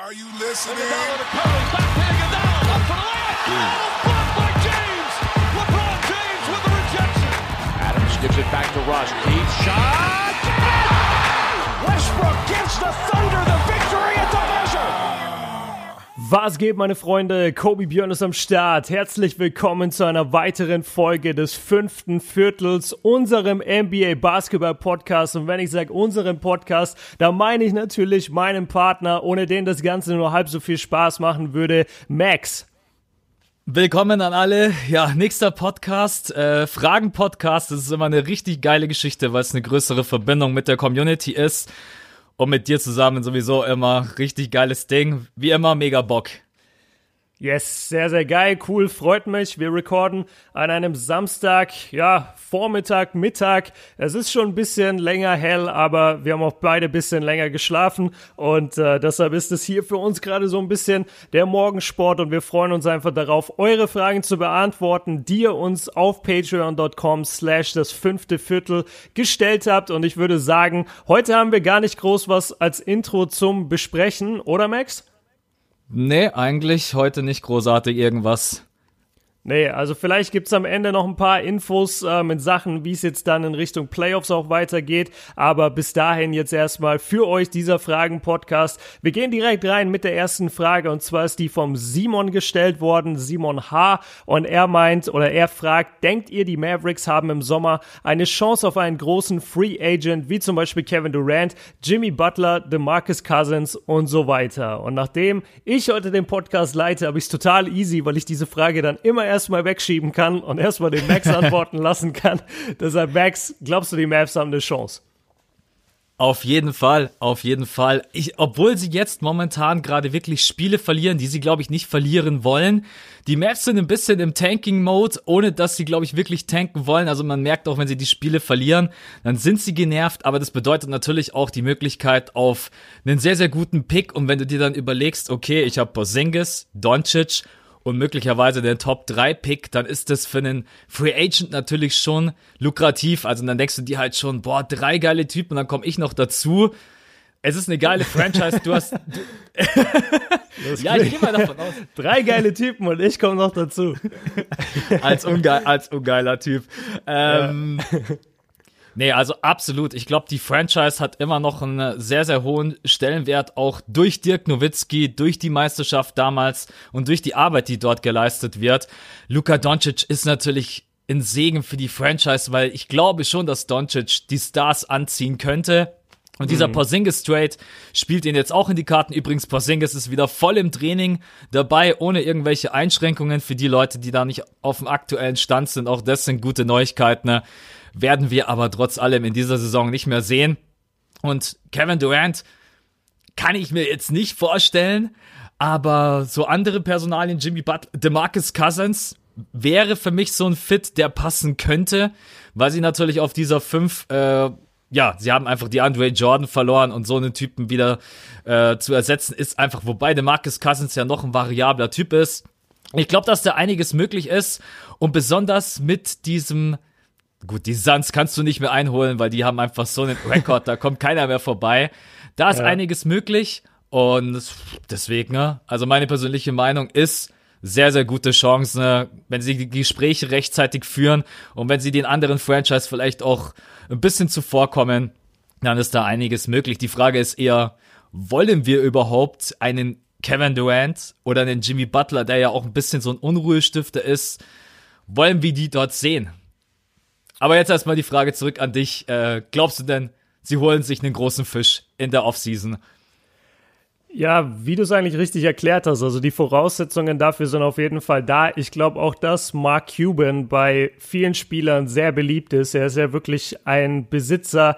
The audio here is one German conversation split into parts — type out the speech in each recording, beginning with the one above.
Are you listening? Iguodala to Curry, back to Iguodala, up for the layup. Oh, blocked by James. LeBron James with the rejection. Adams gives it back to Rush. Deep shot. Westbrook gives the Thunder the the Was geht, meine Freunde? Kobe Björn ist am Start. Herzlich willkommen zu einer weiteren Folge des fünften Viertels, unserem NBA Basketball Podcast. Und wenn ich sage unserem Podcast, da meine ich natürlich meinen Partner, ohne den das Ganze nur halb so viel Spaß machen würde, Max. Willkommen an alle. Ja, nächster Podcast, äh, Fragen-Podcast. Das ist immer eine richtig geile Geschichte, weil es eine größere Verbindung mit der Community ist. Und mit dir zusammen sowieso immer richtig geiles Ding. Wie immer, mega Bock. Yes, sehr, sehr geil, cool, freut mich. Wir recorden an einem Samstag, ja, Vormittag, Mittag. Es ist schon ein bisschen länger hell, aber wir haben auch beide ein bisschen länger geschlafen und äh, deshalb ist es hier für uns gerade so ein bisschen der Morgensport und wir freuen uns einfach darauf, eure Fragen zu beantworten, die ihr uns auf patreon.com slash das fünfte Viertel gestellt habt und ich würde sagen, heute haben wir gar nicht groß was als Intro zum Besprechen, oder Max? Nee, eigentlich heute nicht großartig irgendwas. Nee, also vielleicht gibt's am Ende noch ein paar Infos ähm, in Sachen, wie es jetzt dann in Richtung Playoffs auch weitergeht. Aber bis dahin jetzt erstmal für euch dieser Fragen-Podcast. Wir gehen direkt rein mit der ersten Frage und zwar ist die vom Simon gestellt worden, Simon H. Und er meint oder er fragt, denkt ihr, die Mavericks haben im Sommer eine Chance auf einen großen Free Agent, wie zum Beispiel Kevin Durant, Jimmy Butler, DeMarcus Cousins und so weiter? Und nachdem ich heute den Podcast leite, habe ich es total easy, weil ich diese Frage dann immer erstmal wegschieben kann und erstmal den Max antworten lassen kann. Deshalb, Max, glaubst du, die Mavs haben eine Chance? Auf jeden Fall, auf jeden Fall. Ich, obwohl sie jetzt momentan gerade wirklich Spiele verlieren, die sie, glaube ich, nicht verlieren wollen. Die Mavs sind ein bisschen im Tanking-Mode, ohne dass sie, glaube ich, wirklich tanken wollen. Also man merkt auch, wenn sie die Spiele verlieren, dann sind sie genervt. Aber das bedeutet natürlich auch die Möglichkeit auf einen sehr, sehr guten Pick. Und wenn du dir dann überlegst, okay, ich habe Porzingis, Doncic und möglicherweise den Top 3 Pick, dann ist das für einen Free Agent natürlich schon lukrativ. Also dann denkst du dir halt schon, boah, drei geile Typen und dann komme ich noch dazu. Es ist eine geile Franchise. Du hast. Du ja, ich gehe mal davon aus. Drei geile Typen und ich komme noch dazu. als, ungeil, als ungeiler Typ. Ähm, ja. Nee, also absolut. Ich glaube, die Franchise hat immer noch einen sehr, sehr hohen Stellenwert, auch durch Dirk Nowitzki, durch die Meisterschaft damals und durch die Arbeit, die dort geleistet wird. Luka Doncic ist natürlich ein Segen für die Franchise, weil ich glaube schon, dass Doncic die Stars anziehen könnte. Und dieser mhm. Porzingis Trade spielt ihn jetzt auch in die Karten. Übrigens, Porzingis ist wieder voll im Training dabei, ohne irgendwelche Einschränkungen für die Leute, die da nicht auf dem aktuellen Stand sind. Auch das sind gute Neuigkeiten. Ne? Werden wir aber trotz allem in dieser Saison nicht mehr sehen. Und Kevin Durant kann ich mir jetzt nicht vorstellen, aber so andere Personalien, Jimmy Butler, DeMarcus Cousins, wäre für mich so ein Fit, der passen könnte, weil sie natürlich auf dieser fünf, äh, ja, sie haben einfach die Andre Jordan verloren und so einen Typen wieder äh, zu ersetzen ist einfach, wobei DeMarcus Cousins ja noch ein variabler Typ ist. Ich glaube, dass da einiges möglich ist und besonders mit diesem Gut, die Suns kannst du nicht mehr einholen, weil die haben einfach so einen Rekord, da kommt keiner mehr vorbei. Da ist ja. einiges möglich und deswegen, ne, also meine persönliche Meinung ist, sehr, sehr gute Chancen, ne, wenn sie die Gespräche rechtzeitig führen und wenn sie den anderen Franchise vielleicht auch ein bisschen zuvorkommen, dann ist da einiges möglich. Die Frage ist eher, wollen wir überhaupt einen Kevin Durant oder einen Jimmy Butler, der ja auch ein bisschen so ein Unruhestifter ist, wollen wir die dort sehen? Aber jetzt erstmal die Frage zurück an dich. Äh, glaubst du denn, sie holen sich einen großen Fisch in der Offseason? Ja, wie du es eigentlich richtig erklärt hast, also die Voraussetzungen dafür sind auf jeden Fall da. Ich glaube auch, dass Mark Cuban bei vielen Spielern sehr beliebt ist. Er ist ja wirklich ein Besitzer,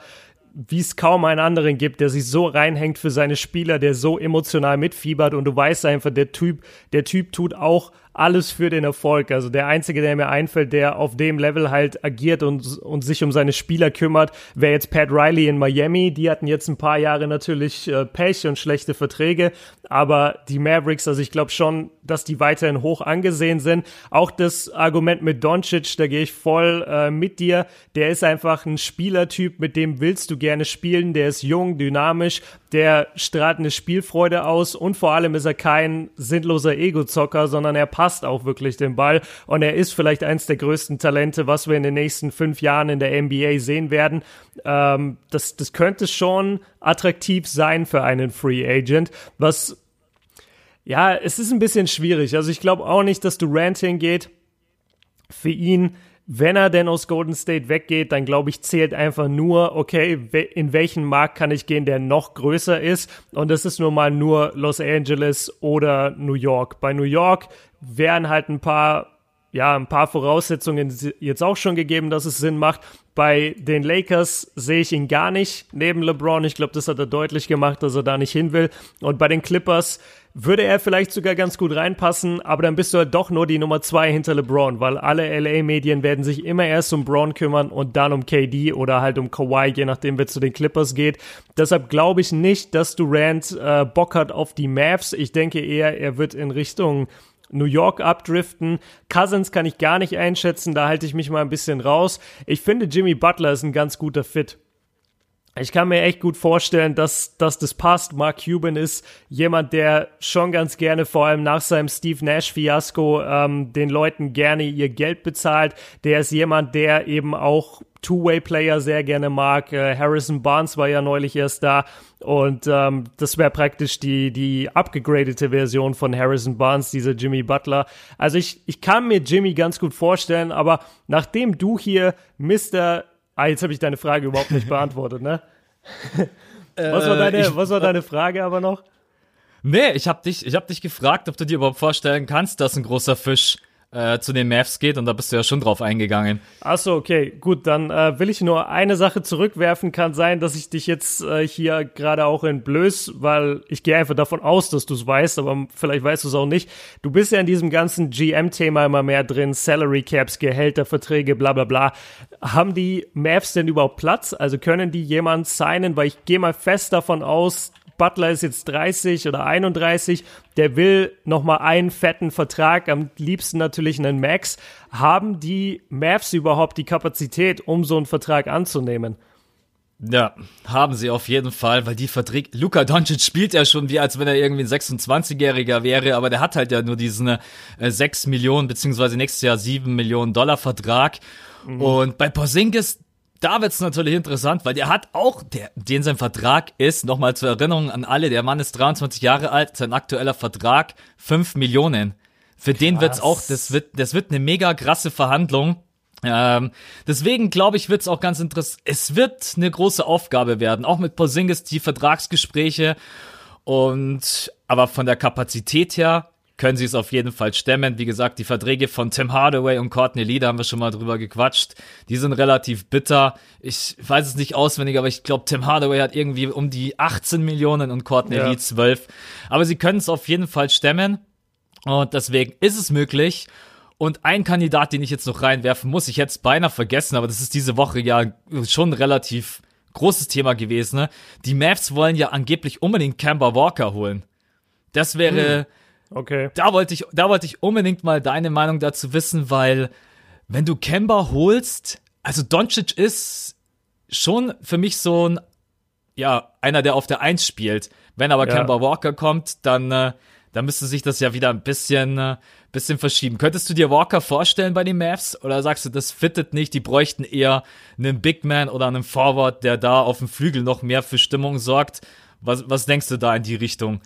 wie es kaum einen anderen gibt, der sich so reinhängt für seine Spieler, der so emotional mitfiebert und du weißt einfach, der Typ, der Typ tut auch alles für den Erfolg. Also der einzige, der mir einfällt, der auf dem Level halt agiert und, und sich um seine Spieler kümmert, wäre jetzt Pat Riley in Miami. Die hatten jetzt ein paar Jahre natürlich äh, Pech und schlechte Verträge, aber die Mavericks, also ich glaube schon, dass die weiterhin hoch angesehen sind. Auch das Argument mit Doncic, da gehe ich voll äh, mit dir. Der ist einfach ein Spielertyp, mit dem willst du gerne spielen. Der ist jung, dynamisch, der strahlt eine Spielfreude aus und vor allem ist er kein sinnloser Ego-Zocker, sondern er passt auch wirklich den Ball und er ist vielleicht eins der größten Talente, was wir in den nächsten fünf Jahren in der NBA sehen werden. Ähm, das, das könnte schon attraktiv sein für einen Free Agent, was ja, es ist ein bisschen schwierig. Also ich glaube auch nicht, dass Durant hingeht. Für ihn wenn er denn aus Golden State weggeht, dann glaube ich, zählt einfach nur, okay, in welchen Markt kann ich gehen, der noch größer ist. Und das ist nun mal nur Los Angeles oder New York. Bei New York wären halt ein paar ja, ein paar Voraussetzungen jetzt auch schon gegeben, dass es Sinn macht. Bei den Lakers sehe ich ihn gar nicht neben LeBron. Ich glaube, das hat er deutlich gemacht, dass er da nicht hin will. Und bei den Clippers würde er vielleicht sogar ganz gut reinpassen, aber dann bist du halt doch nur die Nummer zwei hinter LeBron, weil alle LA-Medien werden sich immer erst um Braun kümmern und dann um KD oder halt um Kawhi, je nachdem, wer zu den Clippers geht. Deshalb glaube ich nicht, dass Durant äh, Bock hat auf die Mavs. Ich denke eher, er wird in Richtung New York abdriften. Cousins kann ich gar nicht einschätzen, da halte ich mich mal ein bisschen raus. Ich finde, Jimmy Butler ist ein ganz guter Fit. Ich kann mir echt gut vorstellen, dass, dass das passt. Mark Cuban ist jemand, der schon ganz gerne, vor allem nach seinem Steve Nash-Fiasko, ähm, den Leuten gerne ihr Geld bezahlt. Der ist jemand, der eben auch Two-Way-Player sehr gerne mag. Äh, Harrison Barnes war ja neulich erst da und ähm, das wäre praktisch die, die abgegradete Version von Harrison Barnes, dieser Jimmy Butler. Also ich, ich kann mir Jimmy ganz gut vorstellen, aber nachdem du hier Mr. Ah, jetzt habe ich deine Frage überhaupt nicht beantwortet, ne? was, war deine, ich, was war deine Frage aber noch? Nee, ich habe dich, ich hab dich gefragt, ob du dir überhaupt vorstellen kannst, dass ein großer Fisch äh, zu den Mavs geht und da bist du ja schon drauf eingegangen. Achso, okay, gut, dann äh, will ich nur eine Sache zurückwerfen. Kann sein, dass ich dich jetzt äh, hier gerade auch entblöß, weil ich gehe einfach davon aus, dass du es weißt, aber vielleicht weißt du es auch nicht. Du bist ja in diesem ganzen GM-Thema immer mehr drin, Salary Caps, Gehälter, Verträge, bla bla bla. Haben die Mavs denn überhaupt Platz? Also können die jemand signen? Weil ich gehe mal fest davon aus, Butler ist jetzt 30 oder 31, der will nochmal einen fetten Vertrag, am liebsten natürlich einen Max. Haben die Mavs überhaupt die Kapazität, um so einen Vertrag anzunehmen? Ja, haben sie auf jeden Fall, weil die Verträge, Luka Doncic spielt ja schon wie, als wenn er irgendwie ein 26-Jähriger wäre, aber der hat halt ja nur diesen äh, 6 Millionen, beziehungsweise nächstes Jahr 7 Millionen Dollar Vertrag. Mhm. Und bei Porzingis, da wird's natürlich interessant, weil der hat auch, der, den sein Vertrag ist, nochmal zur Erinnerung an alle, der Mann ist 23 Jahre alt, sein aktueller Vertrag 5 Millionen. Für Krass. den wird's auch, das wird, das wird eine mega krasse Verhandlung. Ähm, deswegen glaube ich, wird's auch ganz interessant. Es wird eine große Aufgabe werden, auch mit Porzingis die Vertragsgespräche und aber von der Kapazität her können sie es auf jeden Fall stemmen. Wie gesagt, die Verträge von Tim Hardaway und Courtney Lee, da haben wir schon mal drüber gequatscht. Die sind relativ bitter. Ich weiß es nicht auswendig, aber ich glaube, Tim Hardaway hat irgendwie um die 18 Millionen und Courtney ja. Lee 12. Aber sie können es auf jeden Fall stemmen. Und deswegen ist es möglich. Und ein Kandidat, den ich jetzt noch reinwerfen muss, ich hätte es beinahe vergessen, aber das ist diese Woche ja schon relativ großes Thema gewesen. Ne? Die Mavs wollen ja angeblich unbedingt Kemba Walker holen. Das wäre, hm. Okay. Da wollte ich, da wollte ich unbedingt mal deine Meinung dazu wissen, weil wenn du Kemba holst, also Doncic ist schon für mich so ein, ja, einer, der auf der Eins spielt. Wenn aber ja. Kemba Walker kommt, dann, äh, dann müsste sich das ja wieder ein bisschen, äh, bisschen verschieben. Könntest du dir Walker vorstellen bei den Mavs? Oder sagst du, das fittet nicht? Die bräuchten eher einen Big Man oder einen Forward, der da auf dem Flügel noch mehr für Stimmung sorgt. Was, was denkst du da in die Richtung?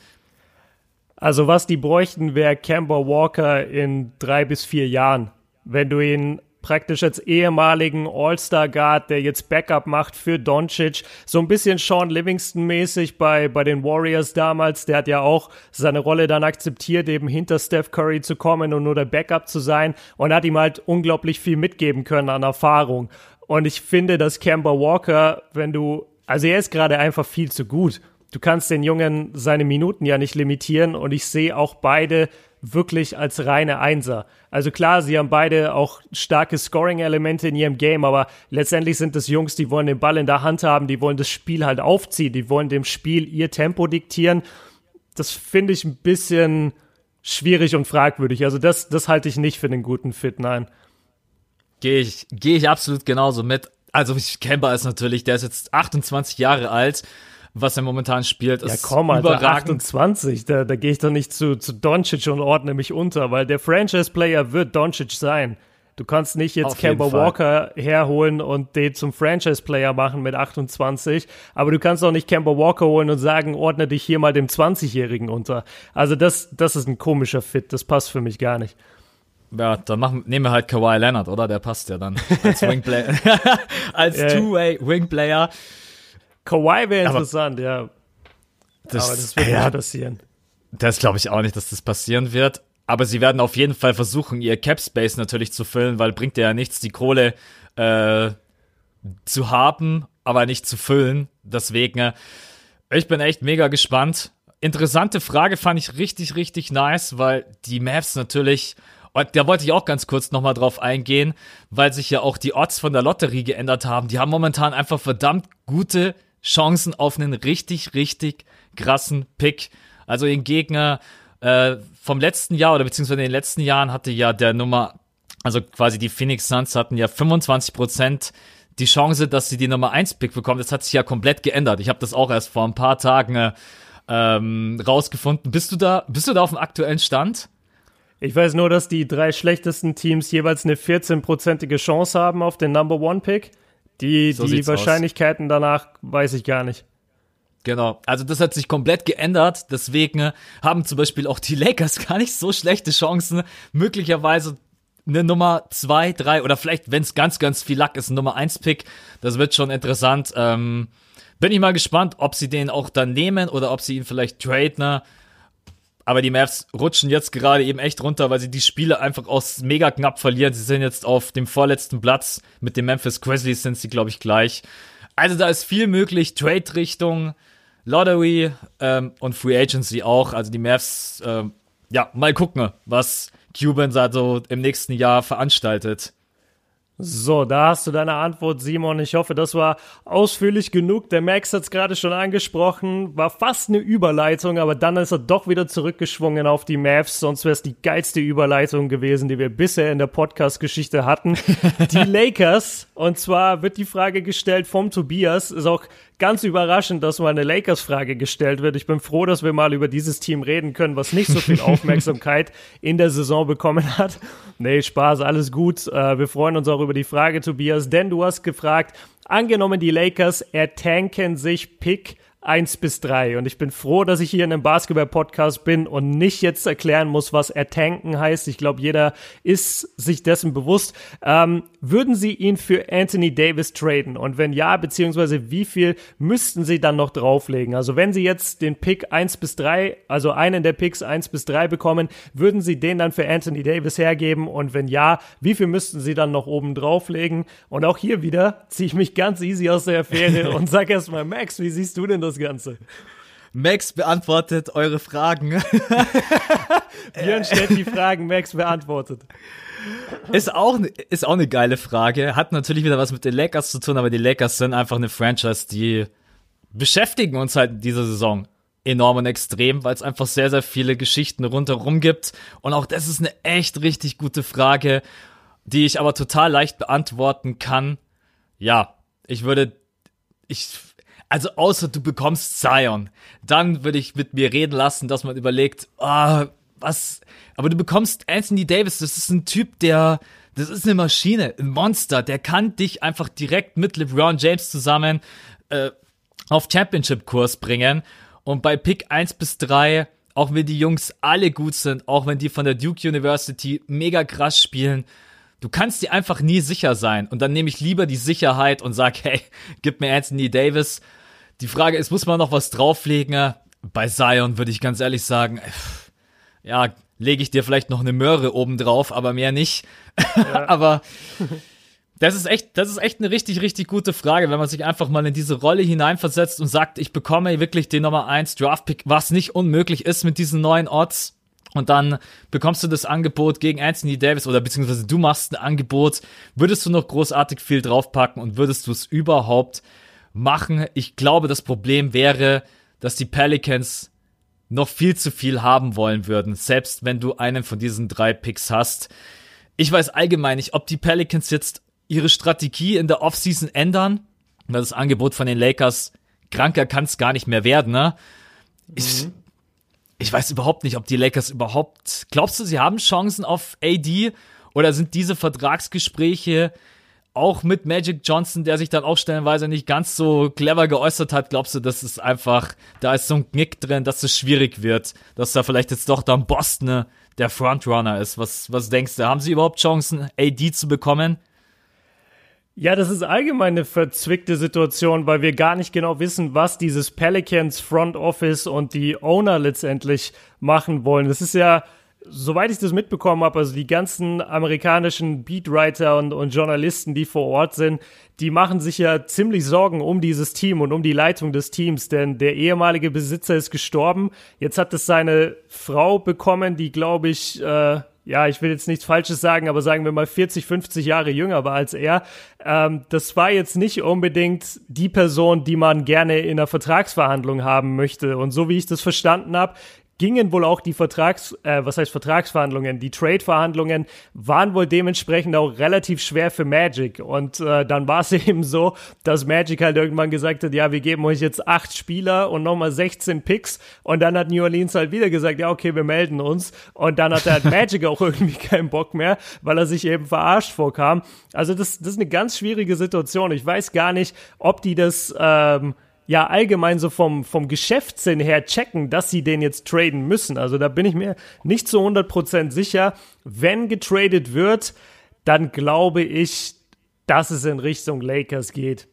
Also was die bräuchten, wäre Kemba Walker in drei bis vier Jahren. Wenn du ihn praktisch als ehemaligen All-Star-Guard, der jetzt Backup macht für Doncic. So ein bisschen Sean Livingston-mäßig bei, bei den Warriors damals. Der hat ja auch seine Rolle dann akzeptiert, eben hinter Steph Curry zu kommen und nur der Backup zu sein und hat ihm halt unglaublich viel mitgeben können an Erfahrung. Und ich finde, dass Kemba Walker, wenn du, also er ist gerade einfach viel zu gut du kannst den Jungen seine Minuten ja nicht limitieren und ich sehe auch beide wirklich als reine Einser. Also klar, sie haben beide auch starke Scoring-Elemente in ihrem Game, aber letztendlich sind das Jungs, die wollen den Ball in der Hand haben, die wollen das Spiel halt aufziehen, die wollen dem Spiel ihr Tempo diktieren. Das finde ich ein bisschen schwierig und fragwürdig. Also das, das halte ich nicht für einen guten Fit, nein. Gehe ich, gehe ich absolut genauso mit. Also Kemba ist natürlich, der ist jetzt 28 Jahre alt was er momentan spielt. Ja, komm, Alter, 28, da, da gehe ich doch nicht zu, zu Doncic und ordne mich unter, weil der Franchise-Player wird Doncic sein. Du kannst nicht jetzt Kemba Walker herholen und den zum Franchise-Player machen mit 28, aber du kannst auch nicht Kemba Walker holen und sagen, ordne dich hier mal dem 20-Jährigen unter. Also das, das ist ein komischer Fit, das passt für mich gar nicht. Ja, dann machen, nehmen wir halt Kawhi Leonard, oder? Der passt ja dann als Wingplayer. als Two-Way Wingplayer. Kawhi wäre interessant, ja. Das, aber das wird ja, nicht passieren. Das glaube ich auch nicht, dass das passieren wird. Aber sie werden auf jeden Fall versuchen, ihr Cap Space natürlich zu füllen, weil bringt ja nichts, die Kohle äh, zu haben, aber nicht zu füllen. Deswegen, äh, ich bin echt mega gespannt. Interessante Frage fand ich richtig, richtig nice, weil die Maps natürlich, und da wollte ich auch ganz kurz nochmal drauf eingehen, weil sich ja auch die Odds von der Lotterie geändert haben. Die haben momentan einfach verdammt gute Chancen auf einen richtig, richtig krassen Pick. Also den Gegner äh, vom letzten Jahr oder beziehungsweise in den letzten Jahren hatte ja der Nummer, also quasi die Phoenix Suns hatten ja 25 Prozent die Chance, dass sie die Nummer 1 Pick bekommen. Das hat sich ja komplett geändert. Ich habe das auch erst vor ein paar Tagen äh, ähm, rausgefunden. Bist du da, bist du da auf dem aktuellen Stand? Ich weiß nur, dass die drei schlechtesten Teams jeweils eine 14-prozentige Chance haben auf den Number One Pick. Die, so die Wahrscheinlichkeiten aus. danach weiß ich gar nicht. Genau, also das hat sich komplett geändert. Deswegen haben zum Beispiel auch die Lakers gar nicht so schlechte Chancen, möglicherweise eine Nummer zwei, drei oder vielleicht, wenn es ganz, ganz viel Lack ist, ein Nummer eins Pick. Das wird schon interessant. Ähm, bin ich mal gespannt, ob sie den auch dann nehmen oder ob sie ihn vielleicht traden. Aber die Mavs rutschen jetzt gerade eben echt runter, weil sie die Spiele einfach aus mega knapp verlieren. Sie sind jetzt auf dem vorletzten Platz. Mit den Memphis Grizzlies sind sie, glaube ich, gleich. Also da ist viel möglich. Trade-Richtung. Lottery ähm, und Free Agency auch. Also die Mavs, ähm, ja, mal gucken, was Cuban so im nächsten Jahr veranstaltet. So, da hast du deine Antwort, Simon. Ich hoffe, das war ausführlich genug. Der Max hat es gerade schon angesprochen, war fast eine Überleitung, aber dann ist er doch wieder zurückgeschwungen auf die Mavs. Sonst wäre es die geilste Überleitung gewesen, die wir bisher in der Podcast-Geschichte hatten. die Lakers. Und zwar wird die Frage gestellt vom Tobias. Ist auch ganz überraschend, dass mal eine Lakers-Frage gestellt wird. Ich bin froh, dass wir mal über dieses Team reden können, was nicht so viel Aufmerksamkeit in der Saison bekommen hat. Nee, Spaß, alles gut. Äh, wir freuen uns auch über die Frage, Tobias, denn du hast gefragt, angenommen die Lakers ertanken sich Pick 1 bis 3. Und ich bin froh, dass ich hier in einem Basketball-Podcast bin und nicht jetzt erklären muss, was ertanken heißt. Ich glaube, jeder ist sich dessen bewusst. Ähm, würden Sie ihn für Anthony Davis traden? Und wenn ja, beziehungsweise wie viel müssten Sie dann noch drauflegen? Also wenn Sie jetzt den Pick 1 bis 3, also einen der Picks 1 bis 3 bekommen, würden Sie den dann für Anthony Davis hergeben? Und wenn ja, wie viel müssten Sie dann noch oben drauflegen? Und auch hier wieder ziehe ich mich ganz easy aus der Affäre und sag erstmal, Max, wie siehst du denn das Ganze? Max beantwortet eure Fragen. Björn stellt die Fragen, Max beantwortet. Ist auch, ist auch eine geile Frage. Hat natürlich wieder was mit den Lakers zu tun, aber die Lakers sind einfach eine Franchise, die beschäftigen uns halt in dieser Saison enorm und extrem, weil es einfach sehr, sehr viele Geschichten rundherum gibt. Und auch das ist eine echt richtig gute Frage, die ich aber total leicht beantworten kann. Ja, ich würde, ich also außer du bekommst Zion, dann würde ich mit mir reden lassen, dass man überlegt, oh, was, aber du bekommst Anthony Davis, das ist ein Typ, der, das ist eine Maschine, ein Monster, der kann dich einfach direkt mit LeBron James zusammen äh, auf Championship-Kurs bringen. Und bei Pick 1 bis 3, auch wenn die Jungs alle gut sind, auch wenn die von der Duke University mega krass spielen, du kannst dir einfach nie sicher sein. Und dann nehme ich lieber die Sicherheit und sage, hey, gib mir Anthony Davis. Die Frage ist, muss man noch was drauflegen? Bei Zion würde ich ganz ehrlich sagen, ja, lege ich dir vielleicht noch eine Möhre oben drauf, aber mehr nicht. Ja. aber das ist echt, das ist echt eine richtig, richtig gute Frage, wenn man sich einfach mal in diese Rolle hineinversetzt und sagt, ich bekomme wirklich den Nummer 1 Draftpick, was nicht unmöglich ist mit diesen neuen Odds. Und dann bekommst du das Angebot gegen Anthony Davis oder beziehungsweise du machst ein Angebot. Würdest du noch großartig viel draufpacken und würdest du es überhaupt machen? Ich glaube, das Problem wäre, dass die Pelicans noch viel zu viel haben wollen würden, selbst wenn du einen von diesen drei Picks hast. Ich weiß allgemein nicht, ob die Pelicans jetzt ihre Strategie in der Offseason ändern, weil das Angebot von den Lakers kranker kann es gar nicht mehr werden, ne? Mhm. ich weiß überhaupt nicht, ob die Lakers überhaupt. Glaubst du, sie haben Chancen auf AD? Oder sind diese Vertragsgespräche auch mit Magic Johnson, der sich dann auch stellenweise nicht ganz so clever geäußert hat, glaubst du, dass es einfach, da ist so ein Knick drin, dass es schwierig wird, dass da vielleicht jetzt doch dann Boston der Frontrunner ist? Was, was denkst du? Haben sie überhaupt Chancen, AD zu bekommen? Ja, das ist allgemein eine verzwickte Situation, weil wir gar nicht genau wissen, was dieses Pelicans Front Office und die Owner letztendlich machen wollen. Das ist ja, soweit ich das mitbekommen habe, also die ganzen amerikanischen Beatwriter und, und Journalisten, die vor Ort sind, die machen sich ja ziemlich Sorgen um dieses Team und um die Leitung des Teams, denn der ehemalige Besitzer ist gestorben. Jetzt hat es seine Frau bekommen, die, glaube ich, äh, ja, ich will jetzt nichts Falsches sagen, aber sagen wir mal 40, 50 Jahre jünger war als er. Ähm, das war jetzt nicht unbedingt die Person, die man gerne in einer Vertragsverhandlung haben möchte. Und so wie ich das verstanden habe, gingen wohl auch die Vertrags, äh, was heißt Vertragsverhandlungen, die Trade-Verhandlungen waren wohl dementsprechend auch relativ schwer für Magic. Und äh, dann war es eben so, dass Magic halt irgendwann gesagt hat, ja, wir geben euch jetzt acht Spieler und nochmal 16 Picks. Und dann hat New Orleans halt wieder gesagt, ja, okay, wir melden uns. Und dann hat halt Magic auch irgendwie keinen Bock mehr, weil er sich eben verarscht vorkam. Also das, das ist eine ganz schwierige Situation. Ich weiß gar nicht, ob die das ähm, ja allgemein so vom, vom Geschäftssinn her checken, dass sie den jetzt traden müssen. Also da bin ich mir nicht zu 100% sicher. Wenn getradet wird, dann glaube ich, dass es in Richtung Lakers geht.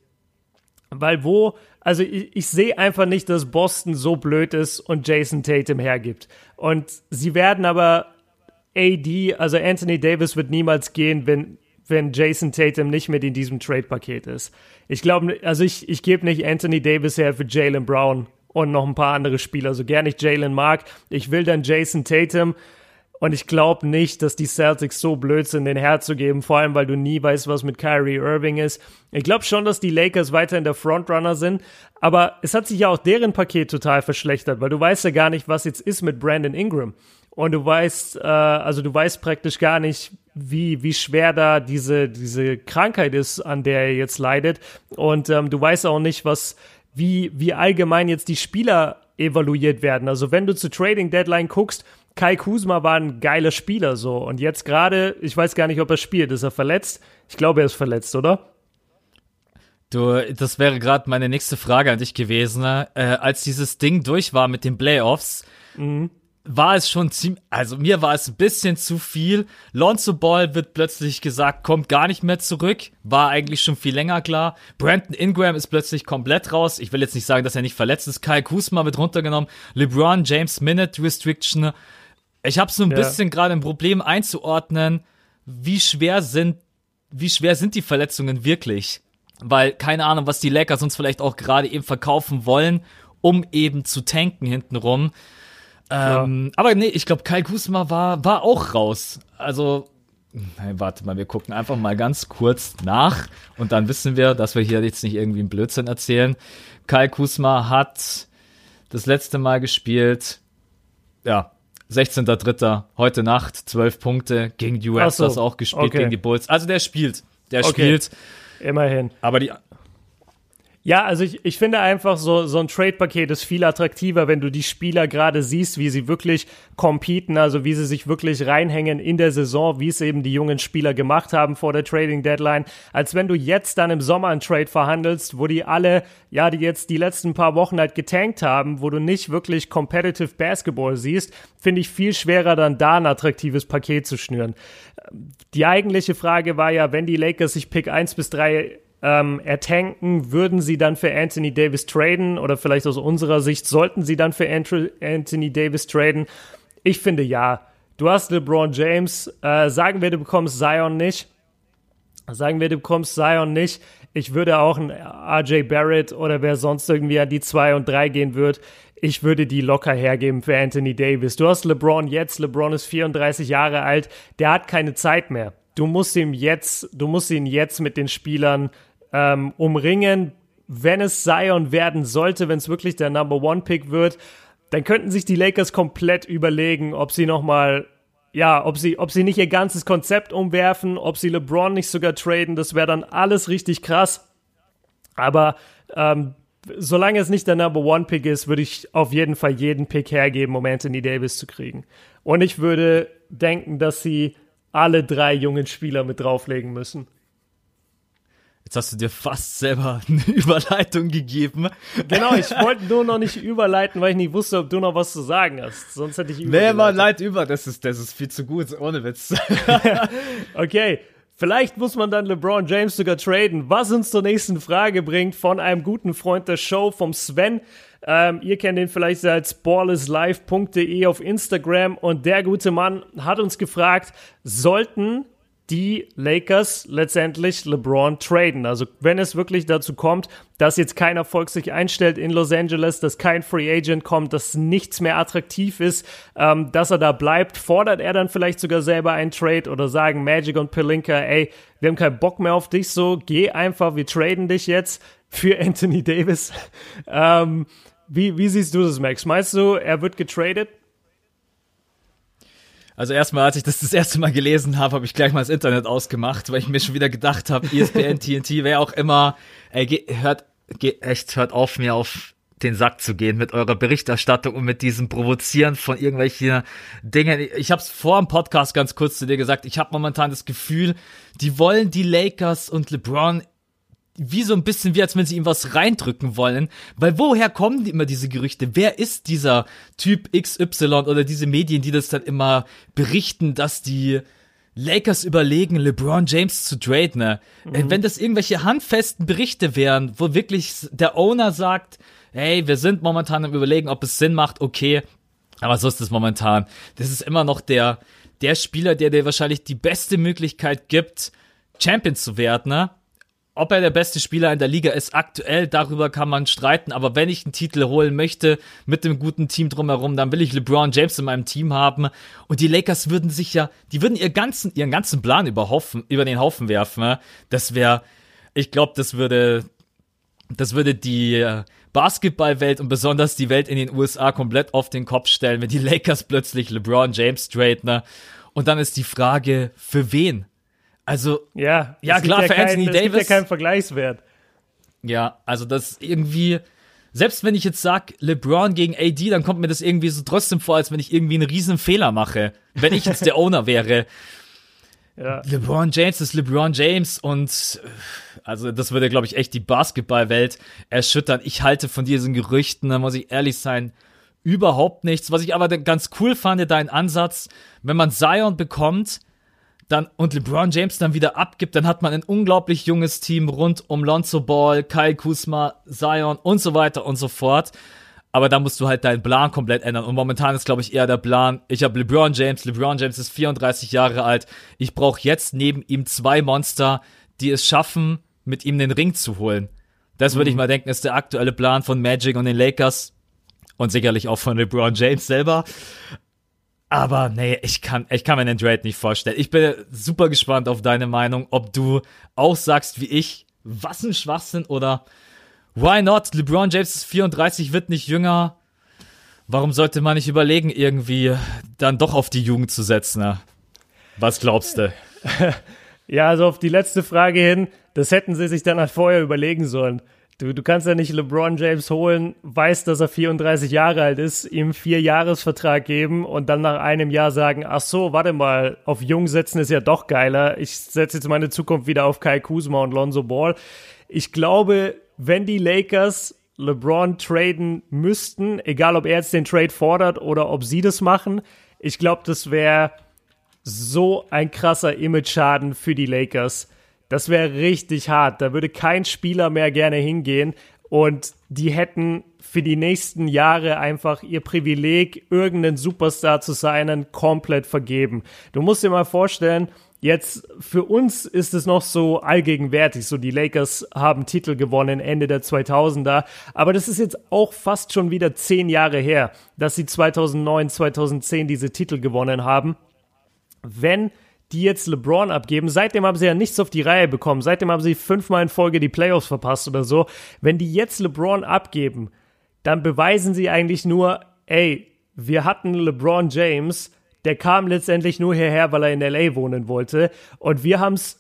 Weil wo, also ich, ich sehe einfach nicht, dass Boston so blöd ist und Jason Tatum hergibt. Und sie werden aber AD, also Anthony Davis wird niemals gehen, wenn wenn Jason Tatum nicht mit in diesem Trade-Paket ist. Ich glaube, also ich, ich gebe nicht Anthony Davis her für Jalen Brown und noch ein paar andere Spieler, so gern ich Jalen mag. Ich will dann Jason Tatum. Und ich glaube nicht, dass die Celtics so blöd sind, den herzugeben, vor allem weil du nie weißt, was mit Kyrie Irving ist. Ich glaube schon, dass die Lakers weiter in der Frontrunner sind, aber es hat sich ja auch deren Paket total verschlechtert, weil du weißt ja gar nicht, was jetzt ist mit Brandon Ingram. Und du weißt, äh, also du weißt praktisch gar nicht, wie, wie schwer da diese, diese Krankheit ist, an der er jetzt leidet. Und ähm, du weißt auch nicht, was, wie, wie allgemein jetzt die Spieler evaluiert werden. Also wenn du zu Trading Deadline guckst, Kai Kuzma war ein geiler Spieler so. Und jetzt gerade, ich weiß gar nicht, ob er spielt. Ist er verletzt? Ich glaube, er ist verletzt, oder? Du, das wäre gerade meine nächste Frage an dich gewesen. Ne? Äh, als dieses Ding durch war mit den Playoffs, mhm war es schon ziemlich, also mir war es ein bisschen zu viel. Lonzo Ball wird plötzlich gesagt, kommt gar nicht mehr zurück. War eigentlich schon viel länger klar. Brandon Ingram ist plötzlich komplett raus. Ich will jetzt nicht sagen, dass er nicht verletzt ist. Kyle Kuzma wird runtergenommen. LeBron James Minute Restriction. Ich habe so ein ja. bisschen gerade ein Problem einzuordnen, wie schwer sind, wie schwer sind die Verletzungen wirklich? Weil keine Ahnung, was die Lakers uns vielleicht auch gerade eben verkaufen wollen, um eben zu tanken hintenrum. Ähm, aber nee, ich glaube, Kai Kusma war, war auch raus. Also, nein, warte mal, wir gucken einfach mal ganz kurz nach und dann wissen wir, dass wir hier jetzt nicht irgendwie einen Blödsinn erzählen. Kai Kusma hat das letzte Mal gespielt, ja, 16.3. heute Nacht, 12 Punkte, gegen die Raptors so, auch gespielt, okay. gegen die Bulls. Also der spielt, der okay. spielt. Immerhin. Aber die, ja, also ich, ich finde einfach so, so ein Trade-Paket ist viel attraktiver, wenn du die Spieler gerade siehst, wie sie wirklich competen, also wie sie sich wirklich reinhängen in der Saison, wie es eben die jungen Spieler gemacht haben vor der Trading Deadline, als wenn du jetzt dann im Sommer einen Trade verhandelst, wo die alle, ja, die jetzt die letzten paar Wochen halt getankt haben, wo du nicht wirklich competitive Basketball siehst, finde ich viel schwerer dann da ein attraktives Paket zu schnüren. Die eigentliche Frage war ja, wenn die Lakers sich Pick 1 bis 3 ähm, ertanken, würden sie dann für Anthony Davis traden oder vielleicht aus unserer Sicht sollten sie dann für Anthony Davis traden? Ich finde ja. Du hast LeBron James, äh, sagen wir, du bekommst Zion nicht. Sagen wir, du bekommst Zion nicht. Ich würde auch ein RJ Barrett oder wer sonst irgendwie an die 2 und 3 gehen wird. Ich würde die locker hergeben für Anthony Davis. Du hast LeBron jetzt. LeBron ist 34 Jahre alt. Der hat keine Zeit mehr. Du musst ihm jetzt, du musst ihn jetzt mit den Spielern ähm, umringen. Wenn es Zion werden sollte, wenn es wirklich der Number One Pick wird, dann könnten sich die Lakers komplett überlegen, ob sie nochmal, ja, ob sie, ob sie nicht ihr ganzes Konzept umwerfen, ob sie LeBron nicht sogar traden. Das wäre dann alles richtig krass. Aber ähm, solange es nicht der Number One Pick ist, würde ich auf jeden Fall jeden Pick hergeben, um Anthony Davis zu kriegen. Und ich würde denken, dass sie alle drei jungen Spieler mit drauflegen müssen. Jetzt hast du dir fast selber eine Überleitung gegeben. Genau, ich wollte nur noch nicht überleiten, weil ich nicht wusste, ob du noch was zu sagen hast. Sonst hätte ich Nee, man, leit über, das ist, das ist viel zu gut, ohne Witz. okay, Vielleicht muss man dann LeBron James sogar traden, was uns zur nächsten Frage bringt von einem guten Freund der Show, vom Sven. Ähm, ihr kennt ihn vielleicht als ballislive.de auf Instagram und der gute Mann hat uns gefragt, sollten die Lakers letztendlich LeBron traden. Also wenn es wirklich dazu kommt, dass jetzt kein Erfolg sich einstellt in Los Angeles, dass kein Free Agent kommt, dass nichts mehr attraktiv ist, ähm, dass er da bleibt, fordert er dann vielleicht sogar selber einen Trade oder sagen Magic und Pelinka, ey, wir haben keinen Bock mehr auf dich, so geh einfach, wir traden dich jetzt für Anthony Davis. ähm, wie, wie siehst du das, Max? Meinst du, er wird getradet? Also erstmal, als ich das das erste Mal gelesen habe, habe ich gleich mal das Internet ausgemacht, weil ich mir schon wieder gedacht habe, ESPN, TNT, wer auch immer, ey, hört, echt, hört auf, mir auf den Sack zu gehen mit eurer Berichterstattung und mit diesem Provozieren von irgendwelchen Dingen. Ich habe es vor dem Podcast ganz kurz zu dir gesagt, ich habe momentan das Gefühl, die wollen die Lakers und LeBron wie so ein bisschen wie, als wenn sie ihm was reindrücken wollen. Weil woher kommen die immer diese Gerüchte? Wer ist dieser Typ XY oder diese Medien, die das dann immer berichten, dass die Lakers überlegen, LeBron James zu traden? Ne? Mhm. Wenn das irgendwelche handfesten Berichte wären, wo wirklich der Owner sagt, hey, wir sind momentan am überlegen, ob es Sinn macht, okay. Aber so ist es momentan. Das ist immer noch der, der Spieler, der dir wahrscheinlich die beste Möglichkeit gibt, Champion zu werden, ne? Ob er der beste Spieler in der Liga ist, aktuell, darüber kann man streiten, aber wenn ich einen Titel holen möchte mit dem guten Team drumherum, dann will ich LeBron James in meinem Team haben und die Lakers würden sich ja, die würden ihr ganzen, ihren ganzen Plan über, über den Haufen werfen. Ne? Das wäre, ich glaube, das würde, das würde die äh, Basketballwelt und besonders die Welt in den USA komplett auf den Kopf stellen, wenn die Lakers plötzlich LeBron James traden. Ne? Und dann ist die Frage, für wen? Also, ja, ja klar, ja für kein, Anthony das Davis. Gibt ja keinen Vergleichswert. Ja, also das irgendwie, selbst wenn ich jetzt sag LeBron gegen AD, dann kommt mir das irgendwie so trotzdem vor, als wenn ich irgendwie einen riesen Fehler mache, wenn ich jetzt der Owner wäre. Ja. LeBron James ist LeBron James und also das würde, glaube ich, echt die Basketballwelt erschüttern. Ich halte von diesen Gerüchten, da muss ich ehrlich sein, überhaupt nichts. Was ich aber ganz cool fand, dein Ansatz, wenn man Zion bekommt, dann und LeBron James dann wieder abgibt, dann hat man ein unglaublich junges Team rund um Lonzo Ball, Kyle Kuzma, Zion und so weiter und so fort. Aber da musst du halt deinen Plan komplett ändern. Und momentan ist, glaube ich, eher der Plan, ich habe LeBron James, LeBron James ist 34 Jahre alt. Ich brauche jetzt neben ihm zwei Monster, die es schaffen, mit ihm den Ring zu holen. Das würde mhm. ich mal denken, ist der aktuelle Plan von Magic und den Lakers. Und sicherlich auch von LeBron James selber. Aber nee, ich kann, ich kann mir den Trade nicht vorstellen. Ich bin super gespannt auf deine Meinung, ob du auch sagst wie ich, was ein Schwachsinn oder why not? LeBron James ist 34, wird nicht jünger. Warum sollte man nicht überlegen, irgendwie dann doch auf die Jugend zu setzen? Ne? Was glaubst du? Ja, also auf die letzte Frage hin, das hätten sie sich dann halt vorher überlegen sollen. Du, du kannst ja nicht LeBron James holen, weißt, dass er 34 Jahre alt ist, ihm vier Jahresvertrag geben und dann nach einem Jahr sagen, ach so, warte mal, auf Jung setzen ist ja doch geiler. Ich setze jetzt meine Zukunft wieder auf Kai Kuzma und Lonzo Ball. Ich glaube, wenn die Lakers LeBron traden müssten, egal ob er jetzt den Trade fordert oder ob sie das machen, ich glaube, das wäre so ein krasser Image-Schaden für die Lakers das wäre richtig hart. Da würde kein Spieler mehr gerne hingehen und die hätten für die nächsten Jahre einfach ihr Privileg, irgendeinen Superstar zu sein, komplett vergeben. Du musst dir mal vorstellen, Jetzt für uns ist es noch so allgegenwärtig. So die Lakers haben Titel gewonnen Ende der 2000er. Aber das ist jetzt auch fast schon wieder zehn Jahre her, dass sie 2009, 2010 diese Titel gewonnen haben. Wenn die jetzt LeBron abgeben. Seitdem haben sie ja nichts auf die Reihe bekommen. Seitdem haben sie fünfmal in Folge die Playoffs verpasst oder so. Wenn die jetzt LeBron abgeben, dann beweisen sie eigentlich nur, ey, wir hatten LeBron James, der kam letztendlich nur hierher, weil er in LA wohnen wollte. Und wir haben es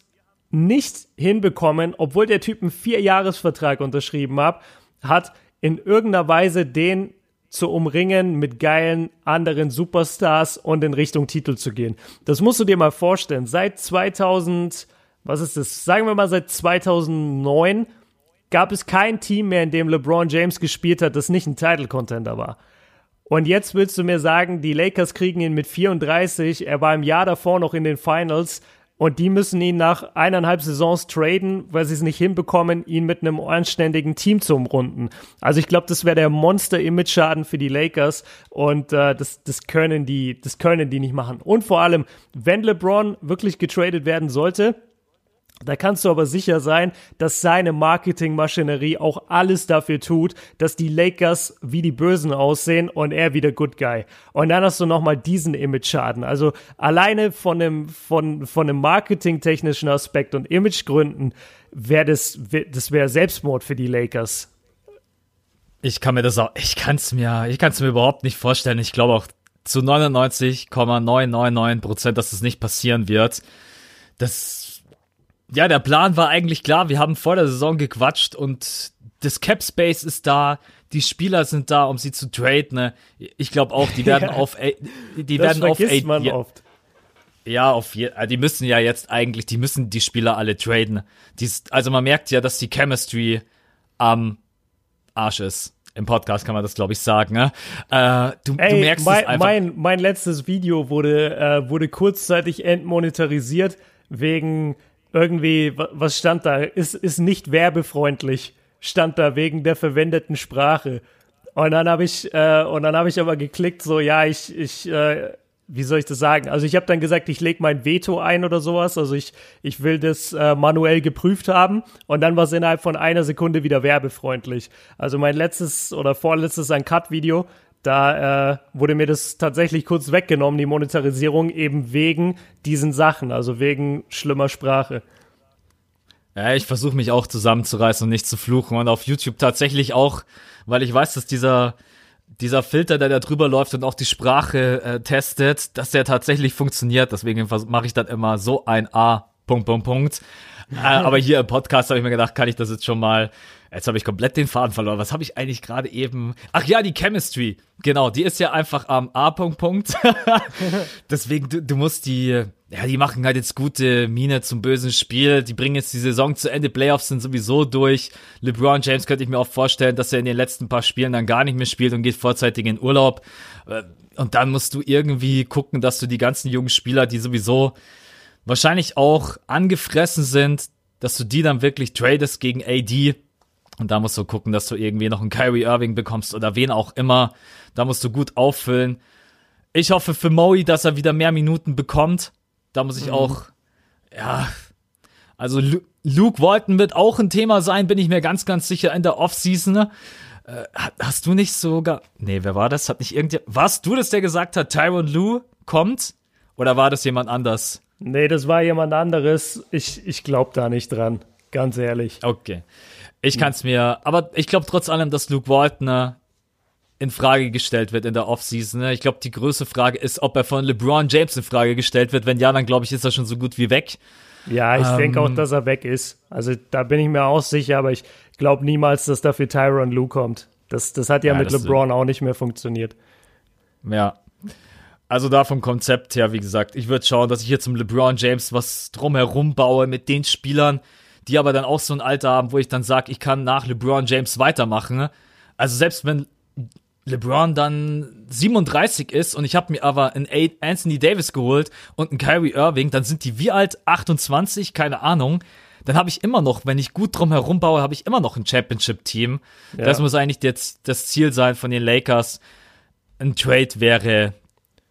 nicht hinbekommen, obwohl der Typ einen Vierjahresvertrag unterschrieben hat, hat, in irgendeiner Weise den zu umringen mit geilen anderen Superstars und in Richtung Titel zu gehen. Das musst du dir mal vorstellen. Seit 2000, was ist das? Sagen wir mal seit 2009 gab es kein Team mehr, in dem LeBron James gespielt hat, das nicht ein Title Contender war. Und jetzt willst du mir sagen, die Lakers kriegen ihn mit 34, er war im Jahr davor noch in den Finals und die müssen ihn nach eineinhalb Saisons traden, weil sie es nicht hinbekommen, ihn mit einem anständigen Team zu umrunden. Also ich glaube, das wäre der Monster-Image-Schaden für die Lakers und äh, das, das können die, das können die nicht machen. Und vor allem, wenn LeBron wirklich getradet werden sollte, da kannst du aber sicher sein, dass seine Marketingmaschinerie auch alles dafür tut, dass die Lakers wie die Bösen aussehen und er wieder Good Guy. Und dann hast du nochmal diesen Image-Schaden. Also alleine von dem, von, von dem marketingtechnischen Aspekt und Imagegründen wäre das, das wäre Selbstmord für die Lakers. Ich kann mir das auch, ich kann es mir, ich kann es mir überhaupt nicht vorstellen. Ich glaube auch zu 99,999 Prozent, dass es das nicht passieren wird. Das ja, der Plan war eigentlich klar. Wir haben vor der Saison gequatscht und das Cap Space ist da. Die Spieler sind da, um sie zu traden. Ne? Ich glaube auch, die werden ja, auf, die das werden auf, man ja, oft. Ja, auf je, die müssen ja jetzt eigentlich, die müssen die Spieler alle traden. Die, also man merkt ja, dass die Chemistry am Arsch ist. Im Podcast kann man das, glaube ich, sagen. Ne? Äh, du, Ey, du merkst mein, es einfach. Mein, mein letztes Video wurde, äh, wurde kurzzeitig entmonetarisiert wegen irgendwie, was stand da? Ist, ist nicht werbefreundlich, stand da wegen der verwendeten Sprache. Und dann habe ich, äh, und dann habe ich aber geklickt, so, ja, ich, ich, äh, wie soll ich das sagen? Also ich habe dann gesagt, ich lege mein Veto ein oder sowas. Also ich, ich will das äh, manuell geprüft haben. Und dann war es innerhalb von einer Sekunde wieder werbefreundlich. Also mein letztes oder vorletztes ein Cut-Video, da äh, wurde mir das tatsächlich kurz weggenommen, die Monetarisierung, eben wegen diesen Sachen, also wegen schlimmer Sprache. Ja, ich versuche mich auch zusammenzureißen und nicht zu fluchen. Und auf YouTube tatsächlich auch, weil ich weiß, dass dieser, dieser Filter, der da drüber läuft und auch die Sprache äh, testet, dass der tatsächlich funktioniert. Deswegen mache ich dann immer so ein A, Punkt, Punkt, Punkt. Äh, aber hier im Podcast habe ich mir gedacht, kann ich das jetzt schon mal Jetzt habe ich komplett den Faden verloren. Was habe ich eigentlich gerade eben? Ach ja, die Chemistry. Genau, die ist ja einfach am A-Punkt. Punkt. Deswegen, du, du musst die, ja, die machen halt jetzt gute Miene zum bösen Spiel. Die bringen jetzt die Saison zu Ende. Playoffs sind sowieso durch. LeBron James könnte ich mir auch vorstellen, dass er in den letzten paar Spielen dann gar nicht mehr spielt und geht vorzeitig in Urlaub. Äh, und dann musst du irgendwie gucken, dass du die ganzen jungen Spieler, die sowieso wahrscheinlich auch angefressen sind, dass du die dann wirklich tradest gegen AD und da musst du gucken, dass du irgendwie noch einen Kyrie Irving bekommst oder wen auch immer. Da musst du gut auffüllen. Ich hoffe für Moe, dass er wieder mehr Minuten bekommt. Da muss ich mhm. auch, ja, also Lu Luke Walton wird auch ein Thema sein, bin ich mir ganz, ganz sicher in der Offseason. Äh, hast du nicht sogar, nee, wer war das? Hat nicht irgendjemand, warst du das, der gesagt hat, Tyron Lue kommt? Oder war das jemand anders? Nee, das war jemand anderes. Ich, ich glaube da nicht dran, ganz ehrlich. Okay. Ich kann es mir, aber ich glaube trotz allem, dass Luke Walton in Frage gestellt wird in der Offseason. Ne? Ich glaube, die größte Frage ist, ob er von LeBron James in Frage gestellt wird. Wenn ja, dann glaube ich, ist er schon so gut wie weg. Ja, ich ähm, denke auch, dass er weg ist. Also da bin ich mir auch sicher, aber ich glaube niemals, dass dafür Tyron Lue kommt. Das, das hat ja, ja mit LeBron auch nicht mehr funktioniert. Ja. Also da vom Konzept her, wie gesagt, ich würde schauen, dass ich hier zum LeBron James was drumherum baue mit den Spielern, die aber dann auch so ein Alter haben, wo ich dann sage, ich kann nach LeBron James weitermachen. Also selbst wenn LeBron dann 37 ist und ich habe mir aber einen Anthony Davis geholt und einen Kyrie Irving, dann sind die wie alt? 28? Keine Ahnung. Dann habe ich immer noch, wenn ich gut drum herum baue, habe ich immer noch ein Championship-Team. Ja. Das muss eigentlich jetzt das Ziel sein von den Lakers. Ein Trade wäre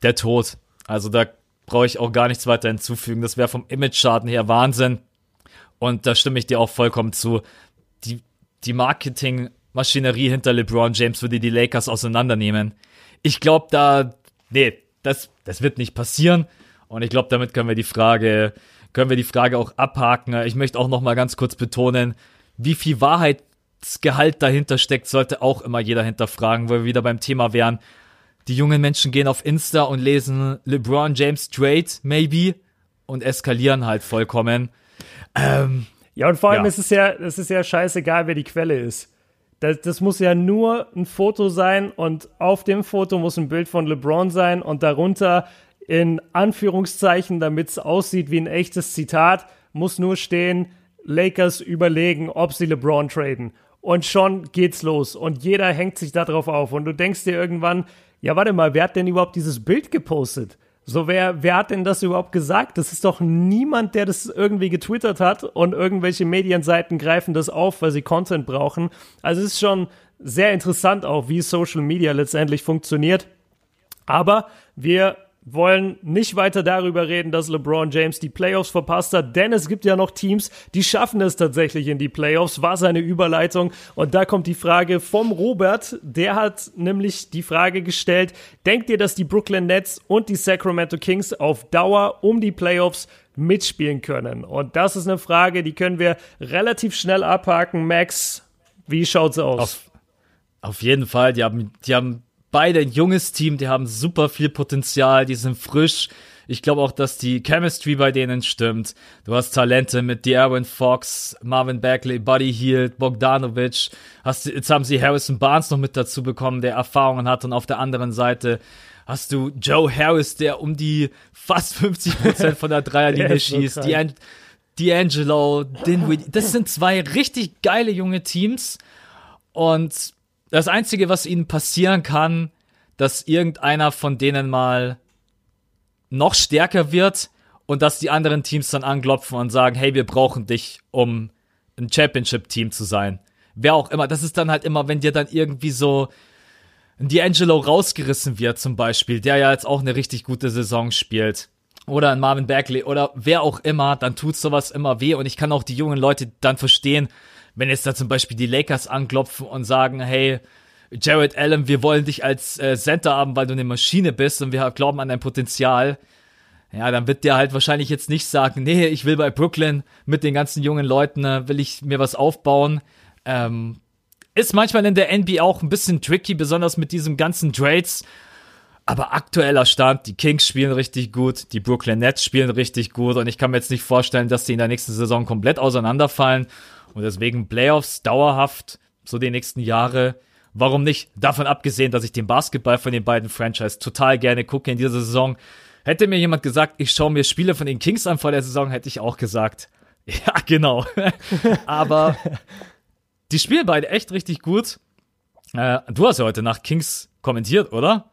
der Tod. Also da brauche ich auch gar nichts weiter hinzufügen. Das wäre vom Image-Schaden her Wahnsinn. Und da stimme ich dir auch vollkommen zu. Die, die Marketingmaschinerie hinter LeBron James würde die Lakers auseinandernehmen. Ich glaube, da, nee, das, das wird nicht passieren. Und ich glaube, damit können wir die Frage, können wir die Frage auch abhaken. Ich möchte auch noch mal ganz kurz betonen, wie viel Wahrheitsgehalt dahinter steckt, sollte auch immer jeder hinterfragen, weil wir wieder beim Thema wären. Die jungen Menschen gehen auf Insta und lesen LeBron James Trade, maybe, und eskalieren halt vollkommen. Ähm, ja, und vor allem ja. ist es ja, es ist ja scheißegal, wer die Quelle ist. Das, das muss ja nur ein Foto sein und auf dem Foto muss ein Bild von LeBron sein und darunter in Anführungszeichen, damit es aussieht wie ein echtes Zitat, muss nur stehen, Lakers überlegen, ob sie LeBron traden. Und schon geht's los und jeder hängt sich darauf auf und du denkst dir irgendwann, ja warte mal, wer hat denn überhaupt dieses Bild gepostet? So, wer, wer hat denn das überhaupt gesagt? Das ist doch niemand, der das irgendwie getwittert hat und irgendwelche Medienseiten greifen das auf, weil sie Content brauchen. Also es ist schon sehr interessant auch, wie Social Media letztendlich funktioniert. Aber wir wollen nicht weiter darüber reden, dass LeBron James die Playoffs verpasst hat, denn es gibt ja noch Teams, die schaffen es tatsächlich in die Playoffs, war seine Überleitung. Und da kommt die Frage vom Robert, der hat nämlich die Frage gestellt, denkt ihr, dass die Brooklyn Nets und die Sacramento Kings auf Dauer um die Playoffs mitspielen können? Und das ist eine Frage, die können wir relativ schnell abhaken. Max, wie schaut's aus? Auf, auf jeden Fall, die haben, die haben beide ein junges Team, die haben super viel Potenzial, die sind frisch. Ich glaube auch, dass die Chemistry bei denen stimmt. Du hast Talente mit De'Aaron Fox, Marvin Bagley, Buddy Hield, Bogdanovic. Hast, jetzt haben sie Harrison Barnes noch mit dazu bekommen, der Erfahrungen hat. Und auf der anderen Seite hast du Joe Harris, der um die fast 50 Prozent von der Dreierlinie schießt. D'Angelo, Dinwiddie. Das sind zwei richtig geile junge Teams. Und das Einzige, was ihnen passieren kann, dass irgendeiner von denen mal noch stärker wird und dass die anderen Teams dann anklopfen und sagen, hey, wir brauchen dich, um ein Championship-Team zu sein. Wer auch immer. Das ist dann halt immer, wenn dir dann irgendwie so D'Angelo rausgerissen wird, zum Beispiel, der ja jetzt auch eine richtig gute Saison spielt. Oder ein Marvin Bagley oder wer auch immer, dann tut sowas immer weh. Und ich kann auch die jungen Leute dann verstehen, wenn jetzt da zum Beispiel die Lakers anklopfen und sagen, hey, Jared Allen, wir wollen dich als äh, Center haben, weil du eine Maschine bist und wir glauben an dein Potenzial. Ja, dann wird der halt wahrscheinlich jetzt nicht sagen, nee, ich will bei Brooklyn mit den ganzen jungen Leuten, äh, will ich mir was aufbauen. Ähm, ist manchmal in der NBA auch ein bisschen tricky, besonders mit diesem ganzen Trades. Aber aktueller Stand, die Kings spielen richtig gut, die Brooklyn Nets spielen richtig gut und ich kann mir jetzt nicht vorstellen, dass die in der nächsten Saison komplett auseinanderfallen. Und deswegen Playoffs dauerhaft, so die nächsten Jahre. Warum nicht? Davon abgesehen, dass ich den Basketball von den beiden Franchise total gerne gucke in dieser Saison. Hätte mir jemand gesagt, ich schaue mir Spiele von den Kings an vor der Saison, hätte ich auch gesagt. Ja, genau. Aber die spielen beide echt richtig gut. Äh, du hast ja heute Nacht Kings kommentiert, oder?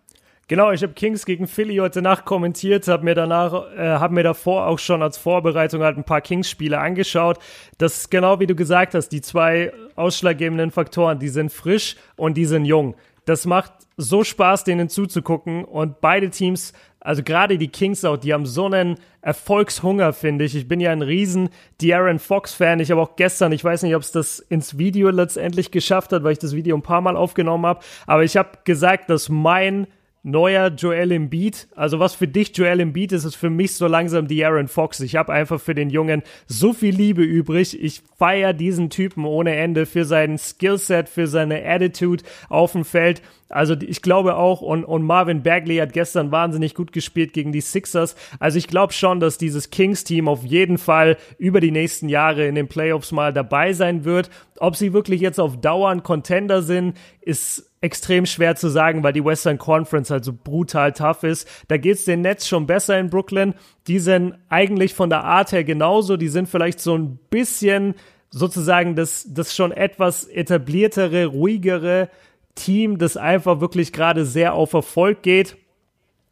Genau, ich habe Kings gegen Philly heute Nacht kommentiert, habe mir danach, äh, habe mir davor auch schon als Vorbereitung halt ein paar Kings-Spiele angeschaut. Das ist genau wie du gesagt hast, die zwei ausschlaggebenden Faktoren, die sind frisch und die sind jung. Das macht so Spaß, denen zuzugucken und beide Teams, also gerade die Kings auch, die haben so einen Erfolgshunger, finde ich. Ich bin ja ein riesen De'Aaron Fox-Fan. Ich habe auch gestern, ich weiß nicht, ob es das ins Video letztendlich geschafft hat, weil ich das Video ein paar Mal aufgenommen habe, aber ich habe gesagt, dass mein neuer Joel Embiid. Also was für dich Joel Embiid ist, ist für mich so langsam die Aaron Fox. Ich habe einfach für den Jungen so viel Liebe übrig. Ich feiere diesen Typen ohne Ende für seinen Skillset, für seine Attitude auf dem Feld. Also ich glaube auch, und, und Marvin Bagley hat gestern wahnsinnig gut gespielt gegen die Sixers. Also ich glaube schon, dass dieses Kings-Team auf jeden Fall über die nächsten Jahre in den Playoffs mal dabei sein wird. Ob sie wirklich jetzt auf Dauer ein Contender sind, ist extrem schwer zu sagen, weil die Western Conference halt so brutal tough ist. Da geht's den Nets schon besser in Brooklyn. Die sind eigentlich von der Art her genauso. Die sind vielleicht so ein bisschen sozusagen das, das schon etwas etabliertere, ruhigere Team, das einfach wirklich gerade sehr auf Erfolg geht.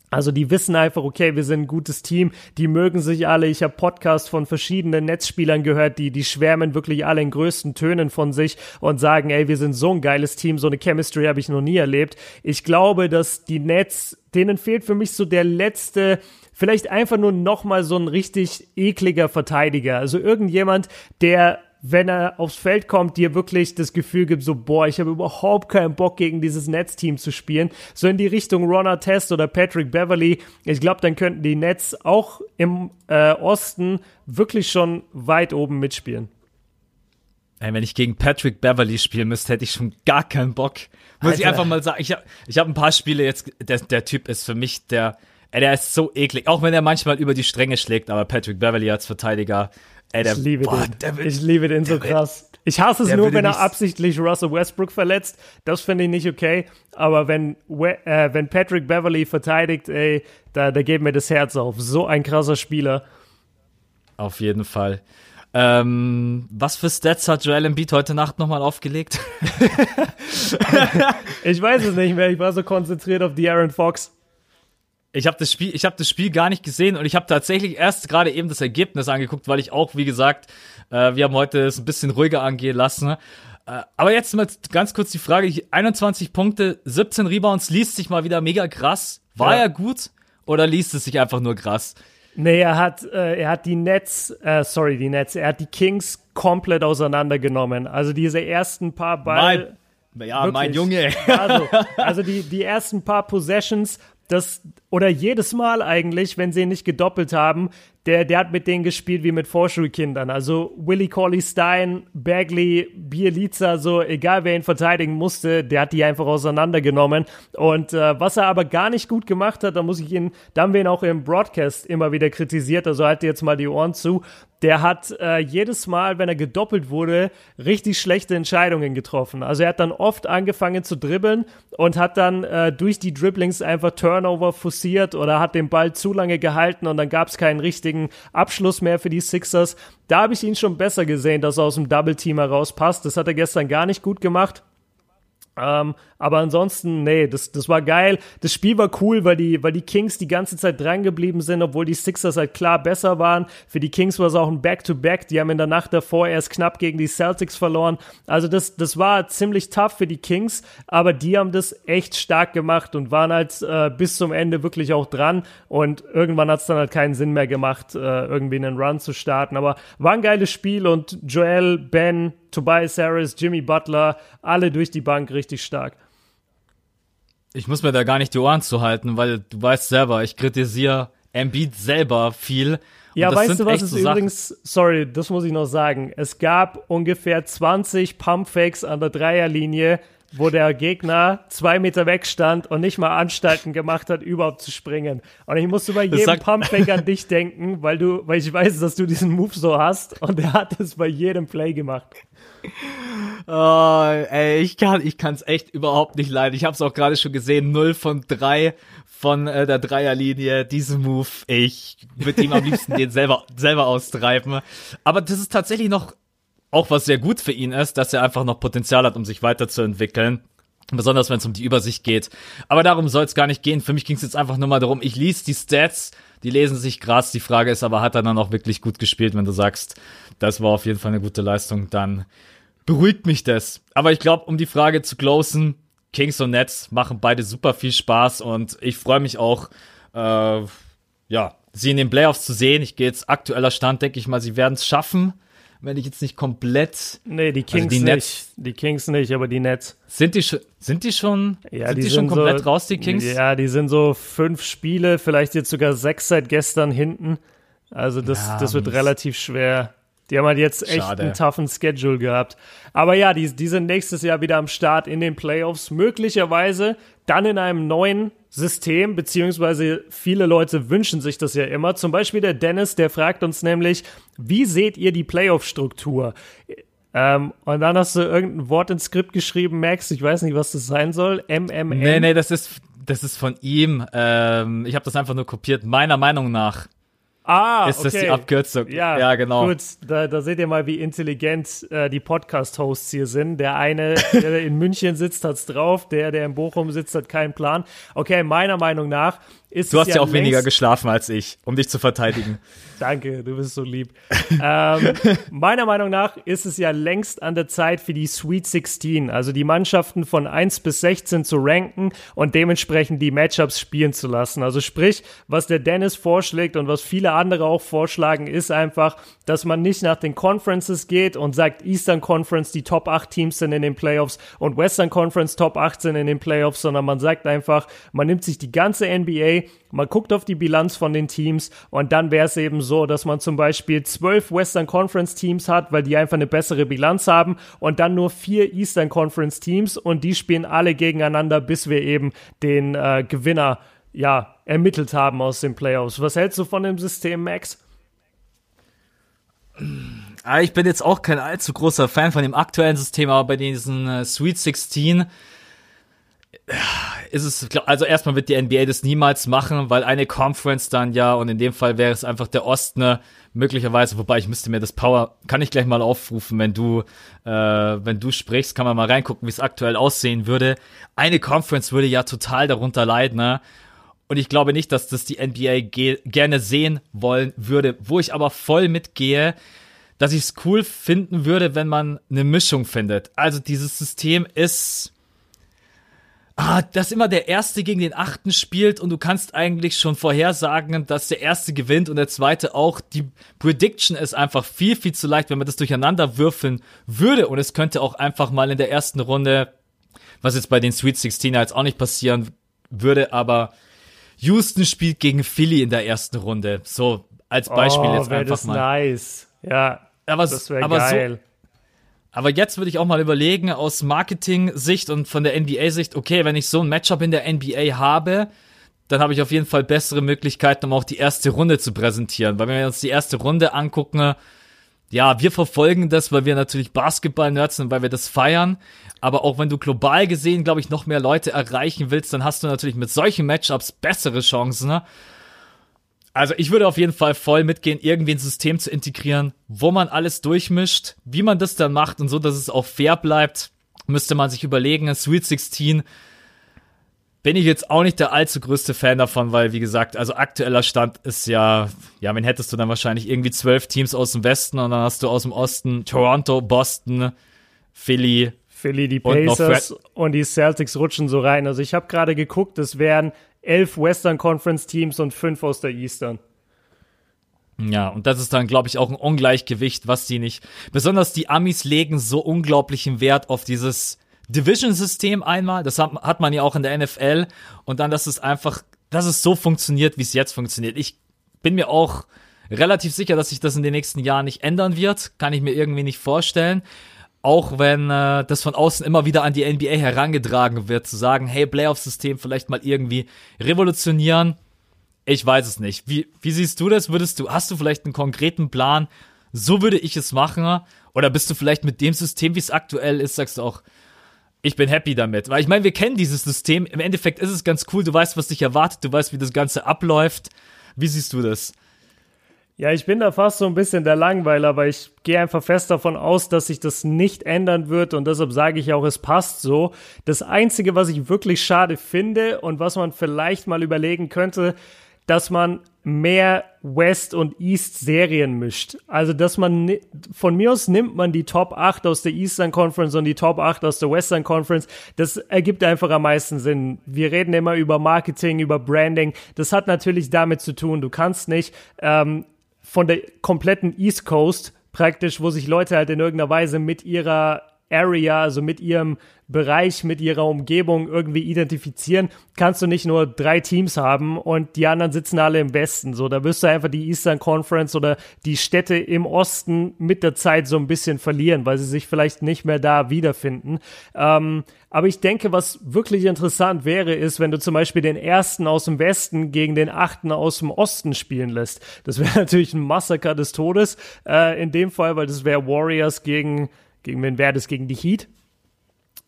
Also die wissen einfach, okay, wir sind ein gutes Team, die mögen sich alle. Ich habe Podcasts von verschiedenen Netzspielern gehört, die, die schwärmen wirklich alle in größten Tönen von sich und sagen, ey, wir sind so ein geiles Team, so eine Chemistry habe ich noch nie erlebt. Ich glaube, dass die Nets, denen fehlt für mich so der letzte, vielleicht einfach nur nochmal so ein richtig ekliger Verteidiger. Also irgendjemand, der wenn er aufs Feld kommt, dir wirklich das Gefühl gibt, so, boah, ich habe überhaupt keinen Bock, gegen dieses Netzteam zu spielen. So in die Richtung Ron Test oder Patrick Beverly. Ich glaube, dann könnten die Nets auch im äh, Osten wirklich schon weit oben mitspielen. Ey, wenn ich gegen Patrick Beverly spielen müsste, hätte ich schon gar keinen Bock. Muss Alter. ich einfach mal sagen. Ich habe ich hab ein paar Spiele jetzt, der, der Typ ist für mich der, ey, der ist so eklig. Auch wenn er manchmal über die Stränge schlägt, aber Patrick Beverly als Verteidiger Ey, der, ich liebe boah, den. Der will, ich liebe den so krass. Ich hasse es nur, wenn er absichtlich Russell Westbrook verletzt. Das finde ich nicht okay. Aber wenn, äh, wenn Patrick Beverly verteidigt, ey, da, da geht mir das Herz auf. So ein krasser Spieler. Auf jeden Fall. Ähm, was für Stats hat Joel Embiid heute Nacht nochmal aufgelegt? ich weiß es nicht mehr. Ich war so konzentriert auf die Aaron Fox. Ich habe das Spiel, ich habe das Spiel gar nicht gesehen und ich habe tatsächlich erst gerade eben das Ergebnis angeguckt, weil ich auch, wie gesagt, äh, wir haben heute es ein bisschen ruhiger angehen lassen. Äh, aber jetzt mal ganz kurz die Frage: 21 Punkte, 17 Rebounds, liest sich mal wieder mega krass. War ja. er gut oder liest es sich einfach nur krass? Nee, er hat, äh, er hat die Nets, äh, sorry, die Nets, er hat die Kings komplett auseinandergenommen. Also diese ersten paar Ball. Mein, ja, wirklich. mein Junge. Also, also die, die ersten paar Possessions, das, oder jedes Mal eigentlich, wenn sie ihn nicht gedoppelt haben, der, der hat mit denen gespielt wie mit Vorschulkindern. Also Willie Corley Stein, Bagley, Bielica, so egal wer ihn verteidigen musste, der hat die einfach auseinandergenommen. Und äh, was er aber gar nicht gut gemacht hat, da muss ich ihn, da haben wir ihn auch im Broadcast immer wieder kritisiert, also halt jetzt mal die Ohren zu der hat äh, jedes Mal, wenn er gedoppelt wurde, richtig schlechte Entscheidungen getroffen. Also er hat dann oft angefangen zu dribbeln und hat dann äh, durch die Dribblings einfach Turnover forciert oder hat den Ball zu lange gehalten und dann gab es keinen richtigen Abschluss mehr für die Sixers. Da habe ich ihn schon besser gesehen, dass er aus dem Double Team heraus passt. Das hat er gestern gar nicht gut gemacht. Ähm, aber ansonsten, nee, das, das war geil. Das Spiel war cool, weil die, weil die Kings die ganze Zeit dran geblieben sind, obwohl die Sixers halt klar besser waren. Für die Kings war es auch ein Back-to-Back. -Back. Die haben in der Nacht davor erst knapp gegen die Celtics verloren. Also das, das war ziemlich tough für die Kings, aber die haben das echt stark gemacht und waren halt äh, bis zum Ende wirklich auch dran. Und irgendwann hat es dann halt keinen Sinn mehr gemacht, äh, irgendwie einen Run zu starten. Aber war ein geiles Spiel und Joel, Ben, Tobias Harris, Jimmy Butler, alle durch die Bank richtig stark. Ich muss mir da gar nicht die Ohren zu halten, weil du weißt selber, ich kritisiere Embiid selber viel. Ja, weißt du was ist so übrigens, sorry, das muss ich noch sagen. Es gab ungefähr 20 Pumpfakes an der Dreierlinie, wo der Gegner zwei Meter weg stand und nicht mal Anstalten gemacht hat, überhaupt zu springen. Und ich musste bei jedem Pumpfake an dich denken, weil du, weil ich weiß, dass du diesen Move so hast und er hat es bei jedem Play gemacht. Oh, ey, ich kann, ich kann's echt überhaupt nicht leiden. Ich habe es auch gerade schon gesehen, 0 von 3 von äh, der Dreierlinie. Diesen Move, ich würde ihm am liebsten den selber, selber austreiben. Aber das ist tatsächlich noch auch was sehr gut für ihn ist, dass er einfach noch Potenzial hat, um sich weiterzuentwickeln. Besonders wenn es um die Übersicht geht. Aber darum soll es gar nicht gehen. Für mich ging es jetzt einfach nur mal darum, ich lies die Stats, die lesen sich krass. Die Frage ist aber, hat er dann auch wirklich gut gespielt? Wenn du sagst, das war auf jeden Fall eine gute Leistung, dann beruhigt mich das. Aber ich glaube, um die Frage zu closen, Kings und Nets machen beide super viel Spaß und ich freue mich auch, äh, ja, sie in den Playoffs zu sehen. Ich gehe jetzt aktueller Stand, denke ich mal, sie werden es schaffen wenn ich jetzt nicht komplett. Nee, die Kings also die Nets, nicht. Die Kings nicht, aber die Nets. Sind die schon, sind die schon, ja, sind die, die schon komplett so, raus, die Kings? Ja, die sind so fünf Spiele, vielleicht jetzt sogar sechs seit gestern hinten. Also das, ja, das wird relativ schwer. Die haben halt jetzt echt Schade. einen toughen Schedule gehabt. Aber ja, die, die sind nächstes Jahr wieder am Start in den Playoffs. Möglicherweise dann in einem neuen System, beziehungsweise viele Leute wünschen sich das ja immer. Zum Beispiel der Dennis, der fragt uns nämlich, wie seht ihr die Playoff-Struktur? Ähm, und dann hast du irgendein Wort ins Skript geschrieben, Max, ich weiß nicht, was das sein soll. MMM. Nee, nee, das ist, das ist von ihm. Ähm, ich habe das einfach nur kopiert. Meiner Meinung nach Ah, ist okay. das die Abkürzung? Ja, ja genau. Gut, da, da seht ihr mal, wie intelligent äh, die Podcast-Hosts hier sind. Der eine, der in München sitzt, hat's drauf. Der, der in Bochum sitzt, hat keinen Plan. Okay, meiner Meinung nach ist Du hast ja, auch weniger geschlafen als ich, um dich zu verteidigen. Danke, du bist so lieb. ähm, meiner Meinung nach ist es ja längst an der Zeit für die Sweet 16, also die Mannschaften von 1 bis 16 zu ranken und dementsprechend die Matchups spielen zu lassen. Also sprich, was der Dennis vorschlägt und was viele andere auch vorschlagen, ist einfach, dass man nicht nach den Conferences geht und sagt, Eastern Conference die Top 8 Teams sind in den Playoffs und Western Conference Top 18 in den Playoffs, sondern man sagt einfach, man nimmt sich die ganze NBA man guckt auf die Bilanz von den Teams und dann wäre es eben so, dass man zum Beispiel zwölf Western Conference Teams hat, weil die einfach eine bessere Bilanz haben und dann nur vier Eastern Conference Teams und die spielen alle gegeneinander, bis wir eben den äh, Gewinner ja ermittelt haben aus den Playoffs. Was hältst du von dem System, Max? Ah, ich bin jetzt auch kein allzu großer Fan von dem aktuellen System, aber bei diesen äh, Sweet 16 ist es, also erstmal wird die NBA das niemals machen, weil eine Conference dann ja, und in dem Fall wäre es einfach der Osten, ne, möglicherweise, wobei ich müsste mir das Power, kann ich gleich mal aufrufen, wenn du, äh, wenn du sprichst, kann man mal reingucken, wie es aktuell aussehen würde. Eine Conference würde ja total darunter leiden, ne? Und ich glaube nicht, dass das die NBA ge gerne sehen wollen würde. Wo ich aber voll mitgehe, dass ich es cool finden würde, wenn man eine Mischung findet. Also dieses System ist, ah, dass immer der Erste gegen den Achten spielt und du kannst eigentlich schon vorhersagen, dass der Erste gewinnt und der Zweite auch. Die Prediction ist einfach viel, viel zu leicht, wenn man das durcheinander würfeln würde und es könnte auch einfach mal in der ersten Runde, was jetzt bei den Sweet 16 jetzt auch nicht passieren würde, aber Houston spielt gegen Philly in der ersten Runde. So, als Beispiel oh, jetzt einfach das mal. nice. Ja, aber, das wäre geil. So, aber jetzt würde ich auch mal überlegen, aus Marketing-Sicht und von der NBA-Sicht, okay, wenn ich so ein Matchup in der NBA habe, dann habe ich auf jeden Fall bessere Möglichkeiten, um auch die erste Runde zu präsentieren. Weil wenn wir uns die erste Runde angucken, ja, wir verfolgen das, weil wir natürlich Basketball-Nerds sind, weil wir das feiern. Aber auch wenn du global gesehen, glaube ich, noch mehr Leute erreichen willst, dann hast du natürlich mit solchen Matchups bessere Chancen. Ne? Also ich würde auf jeden Fall voll mitgehen, irgendwie ein System zu integrieren, wo man alles durchmischt, wie man das dann macht und so, dass es auch fair bleibt, müsste man sich überlegen. Sweet 16 bin ich jetzt auch nicht der allzu größte Fan davon, weil wie gesagt, also aktueller Stand ist ja, ja, wen hättest du dann wahrscheinlich irgendwie zwölf Teams aus dem Westen und dann hast du aus dem Osten Toronto, Boston, Philly, Philly, die Pacers und, und, die Celtics rutschen so rein. Also ich habe gerade geguckt, es wären elf Western Conference Teams und fünf aus der Eastern. Ja, und das ist dann, glaube ich, auch ein Ungleichgewicht, was die nicht. Besonders die Amis legen so unglaublichen Wert auf dieses Division-System einmal. Das hat, hat man ja auch in der NFL. Und dann, dass es einfach, dass es so funktioniert, wie es jetzt funktioniert. Ich bin mir auch relativ sicher, dass sich das in den nächsten Jahren nicht ändern wird. Kann ich mir irgendwie nicht vorstellen auch wenn äh, das von außen immer wieder an die NBA herangetragen wird, zu sagen, hey, Playoff-System vielleicht mal irgendwie revolutionieren. Ich weiß es nicht. Wie, wie siehst du das? Würdest du, hast du vielleicht einen konkreten Plan? So würde ich es machen. Oder bist du vielleicht mit dem System, wie es aktuell ist, sagst du auch, ich bin happy damit. Weil ich meine, wir kennen dieses System. Im Endeffekt ist es ganz cool. Du weißt, was dich erwartet. Du weißt, wie das Ganze abläuft. Wie siehst du das? Ja, ich bin da fast so ein bisschen der Langweiler, aber ich gehe einfach fest davon aus, dass sich das nicht ändern wird und deshalb sage ich auch, es passt so. Das Einzige, was ich wirklich schade finde und was man vielleicht mal überlegen könnte, dass man mehr West- und East-Serien mischt. Also, dass man, von mir aus nimmt man die Top 8 aus der Eastern Conference und die Top 8 aus der Western Conference. Das ergibt einfach am meisten Sinn. Wir reden immer über Marketing, über Branding. Das hat natürlich damit zu tun. Du kannst nicht ähm, von der kompletten East Coast praktisch, wo sich Leute halt in irgendeiner Weise mit ihrer Area, also mit ihrem Bereich, mit ihrer Umgebung irgendwie identifizieren, kannst du nicht nur drei Teams haben und die anderen sitzen alle im Westen. So, da wirst du einfach die Eastern Conference oder die Städte im Osten mit der Zeit so ein bisschen verlieren, weil sie sich vielleicht nicht mehr da wiederfinden. Ähm, aber ich denke, was wirklich interessant wäre, ist, wenn du zum Beispiel den ersten aus dem Westen gegen den achten aus dem Osten spielen lässt. Das wäre natürlich ein Massaker des Todes äh, in dem Fall, weil das wäre Warriors gegen gegen wen wäre das? Gegen die Heat?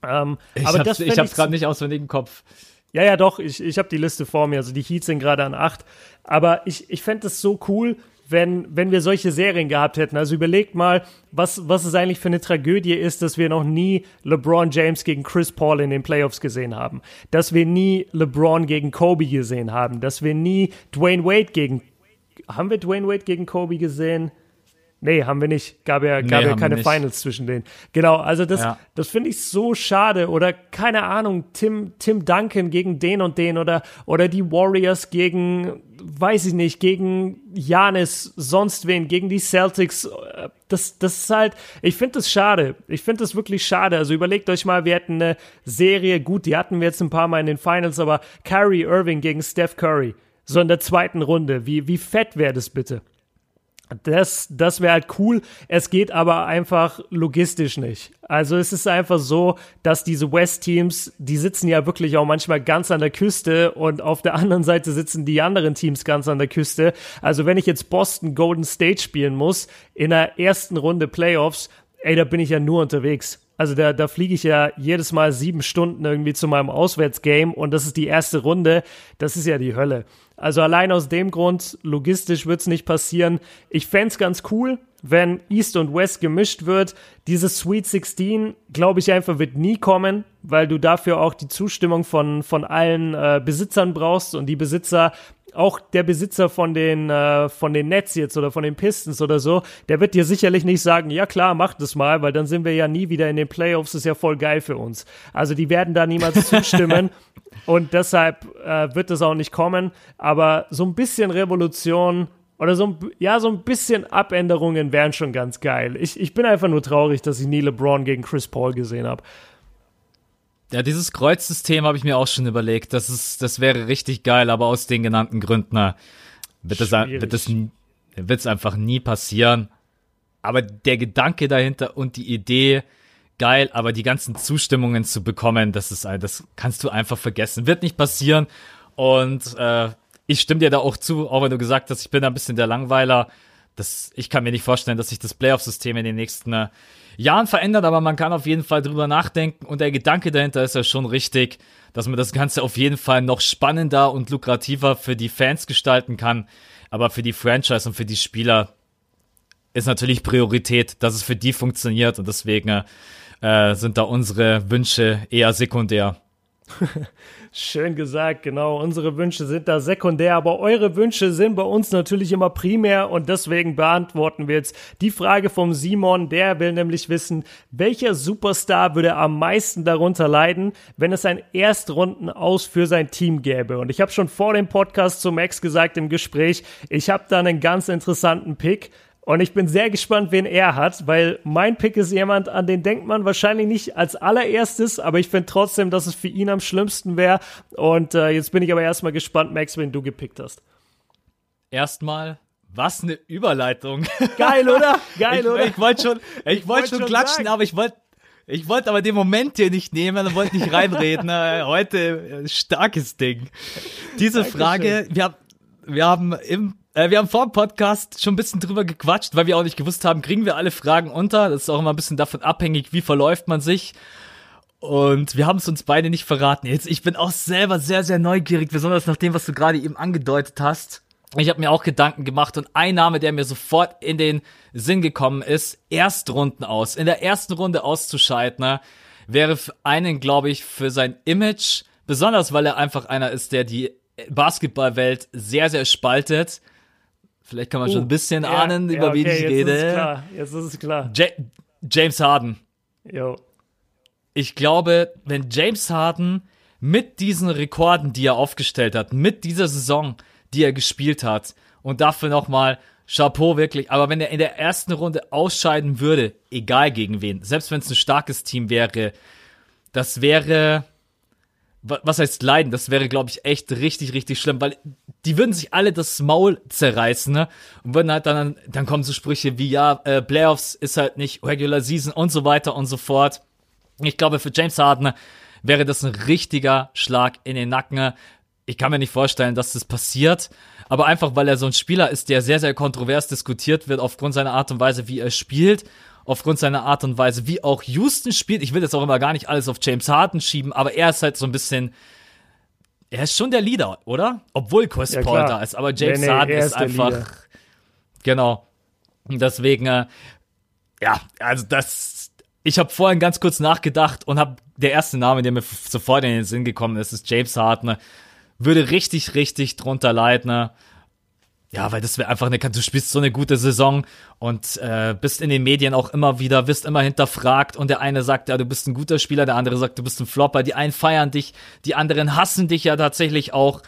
Ähm, ich aber hab's, das ich hab's gerade nicht auswendig im Kopf. Ja, ja, doch, ich, ich habe die Liste vor mir. Also die Heat sind gerade an acht. Aber ich, ich fände es so cool, wenn, wenn wir solche Serien gehabt hätten. Also überlegt mal, was, was es eigentlich für eine Tragödie ist, dass wir noch nie LeBron James gegen Chris Paul in den Playoffs gesehen haben. Dass wir nie LeBron gegen Kobe gesehen haben. Dass wir nie Dwayne Wade gegen. Haben wir Dwayne Wade gegen Kobe gesehen? Nee, haben wir nicht. Gab ja, gab nee, ja keine Finals zwischen denen. Genau, also das, ja. das finde ich so schade. Oder keine Ahnung, Tim, Tim Duncan gegen den und den oder, oder die Warriors gegen, weiß ich nicht, gegen Janis, sonst wen, gegen die Celtics. Das, das ist halt, ich finde das schade. Ich finde das wirklich schade. Also überlegt euch mal, wir hätten eine Serie, gut, die hatten wir jetzt ein paar Mal in den Finals, aber Kyrie Irving gegen Steph Curry. So in der zweiten Runde. Wie, wie fett wäre das bitte? Das, das wäre halt cool. Es geht aber einfach logistisch nicht. Also es ist einfach so, dass diese West-Teams, die sitzen ja wirklich auch manchmal ganz an der Küste und auf der anderen Seite sitzen die anderen Teams ganz an der Küste. Also wenn ich jetzt Boston Golden State spielen muss in der ersten Runde Playoffs, ey, da bin ich ja nur unterwegs. Also da, da fliege ich ja jedes Mal sieben Stunden irgendwie zu meinem Auswärtsgame und das ist die erste Runde. Das ist ja die Hölle. Also allein aus dem Grund, logistisch wird es nicht passieren. Ich fände ganz cool, wenn East und West gemischt wird. Dieses Sweet 16, glaube ich einfach, wird nie kommen, weil du dafür auch die Zustimmung von, von allen äh, Besitzern brauchst und die Besitzer auch der Besitzer von den, äh, von den Nets jetzt oder von den Pistons oder so, der wird dir sicherlich nicht sagen, ja klar, mach das mal, weil dann sind wir ja nie wieder in den Playoffs, das ist ja voll geil für uns. Also die werden da niemals zustimmen und deshalb äh, wird es auch nicht kommen. Aber so ein bisschen Revolution oder so ein, ja, so ein bisschen Abänderungen wären schon ganz geil. Ich, ich bin einfach nur traurig, dass ich nie LeBron gegen Chris Paul gesehen habe. Ja, dieses Kreuzsystem habe ich mir auch schon überlegt. Das ist, das wäre richtig geil, aber aus den genannten Gründen na, wird es wird es wird's einfach nie passieren. Aber der Gedanke dahinter und die Idee, geil, aber die ganzen Zustimmungen zu bekommen, das ist, das kannst du einfach vergessen. Wird nicht passieren. Und äh, ich stimme dir da auch zu, auch wenn du gesagt hast, ich bin ein bisschen der Langweiler. Das, ich kann mir nicht vorstellen, dass sich das Playoff-System in den nächsten äh, Jahren verändert, aber man kann auf jeden Fall drüber nachdenken und der Gedanke dahinter ist ja schon richtig, dass man das Ganze auf jeden Fall noch spannender und lukrativer für die Fans gestalten kann. Aber für die Franchise und für die Spieler ist natürlich Priorität, dass es für die funktioniert und deswegen äh, sind da unsere Wünsche eher sekundär. Schön gesagt, genau. Unsere Wünsche sind da sekundär, aber eure Wünsche sind bei uns natürlich immer primär und deswegen beantworten wir jetzt die Frage vom Simon. Der will nämlich wissen, welcher Superstar würde am meisten darunter leiden, wenn es ein Erstrunden aus für sein Team gäbe. Und ich habe schon vor dem Podcast zu Max gesagt im Gespräch, ich habe da einen ganz interessanten Pick. Und ich bin sehr gespannt, wen er hat, weil mein Pick ist jemand, an den denkt man wahrscheinlich nicht als allererstes, aber ich finde trotzdem, dass es für ihn am schlimmsten wäre. Und äh, jetzt bin ich aber erstmal gespannt, Max, wen du gepickt hast. Erstmal was eine Überleitung. Geil, oder? Geil, ich, oder? Ich wollte schon, ich, ich wollte schon, schon klatschen, sagen. aber ich wollte ich wollte aber den Moment hier nicht nehmen und wollte nicht reinreden. Heute äh, starkes Ding. Diese Dankeschön. Frage, wir haben, wir haben im äh, wir haben vor dem Podcast schon ein bisschen drüber gequatscht, weil wir auch nicht gewusst haben, kriegen wir alle Fragen unter. Das ist auch immer ein bisschen davon abhängig, wie verläuft man sich. Und wir haben es uns beide nicht verraten. Jetzt, ich bin auch selber sehr, sehr neugierig, besonders nach dem, was du gerade eben angedeutet hast. Ich habe mir auch Gedanken gemacht und ein Name, der mir sofort in den Sinn gekommen ist, Erstrunden aus. In der ersten Runde auszuscheiden, ne, wäre für einen, glaube ich, für sein Image, besonders weil er einfach einer ist, der die Basketballwelt sehr, sehr spaltet, Vielleicht kann man uh, schon ein bisschen ja, ahnen, über ja, okay, wen ich jetzt rede. Ist es klar. Jetzt ist es klar. Ja James Harden. Jo. Ich glaube, wenn James Harden mit diesen Rekorden, die er aufgestellt hat, mit dieser Saison, die er gespielt hat, und dafür nochmal Chapeau wirklich, aber wenn er in der ersten Runde ausscheiden würde, egal gegen wen, selbst wenn es ein starkes Team wäre, das wäre was heißt leiden? Das wäre, glaube ich, echt richtig, richtig schlimm, weil die würden sich alle das Maul zerreißen, ne? Und würden halt dann, dann kommen so Sprüche wie, ja, äh, Playoffs ist halt nicht Regular Season und so weiter und so fort. Ich glaube, für James Harden wäre das ein richtiger Schlag in den Nacken. Ich kann mir nicht vorstellen, dass das passiert, aber einfach, weil er so ein Spieler ist, der sehr, sehr kontrovers diskutiert wird aufgrund seiner Art und Weise, wie er spielt aufgrund seiner Art und Weise, wie auch Houston spielt. Ich will jetzt auch immer gar nicht alles auf James Harden schieben, aber er ist halt so ein bisschen. Er ist schon der Leader, oder? Obwohl Chris ja, Paul da ist, aber James nee, nee, Harden ist, ist einfach. Leader. Genau. Deswegen, äh, ja, also das. Ich habe vorhin ganz kurz nachgedacht und habe der erste Name, der mir sofort in den Sinn gekommen ist, ist James Harden. Würde richtig, richtig drunter leiden. Ja, weil das wäre einfach eine, du spielst so eine gute Saison und äh, bist in den Medien auch immer wieder, wirst immer hinterfragt und der eine sagt, ja, du bist ein guter Spieler, der andere sagt, du bist ein Flopper, die einen feiern dich, die anderen hassen dich ja tatsächlich auch,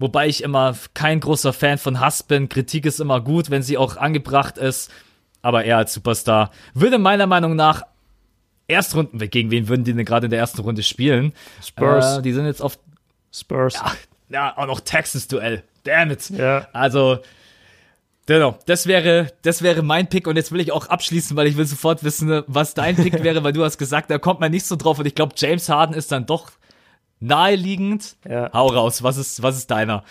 wobei ich immer kein großer Fan von Hass bin, Kritik ist immer gut, wenn sie auch angebracht ist, aber er als Superstar würde meiner Meinung nach Erstrunden, gegen wen würden die denn gerade in der ersten Runde spielen? Spurs. Äh, die sind jetzt auf Spurs. Ja, ja auch noch Texas-Duell. Damn it. Ja. Also, Genau, das wäre, das wäre mein Pick und jetzt will ich auch abschließen, weil ich will sofort wissen, was dein Pick wäre, weil du hast gesagt, da kommt man nicht so drauf und ich glaube, James Harden ist dann doch naheliegend. Ja. Hau raus, was ist, was ist deiner?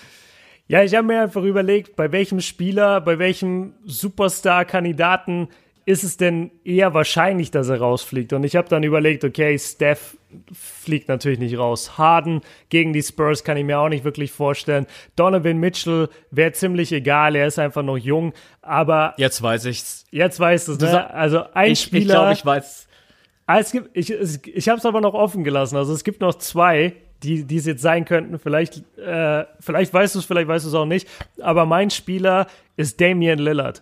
Ja, ich habe mir einfach überlegt, bei welchem Spieler, bei welchem Superstar-Kandidaten ist es denn eher wahrscheinlich, dass er rausfliegt? Und ich habe dann überlegt, okay, Steph fliegt natürlich nicht raus. Harden gegen die Spurs kann ich mir auch nicht wirklich vorstellen. Donovan Mitchell wäre ziemlich egal, er ist einfach noch jung, aber jetzt weiß ich's. Jetzt weißt du es, ne? Also ein ich, Spieler. Ich glaube, ich weiß. Ah, es gibt, ich ich habe es aber noch offen gelassen. Also es gibt noch zwei, die, die es jetzt sein könnten. Vielleicht, äh, vielleicht weißt du es, vielleicht weißt du es auch nicht. Aber mein Spieler ist Damian Lillard.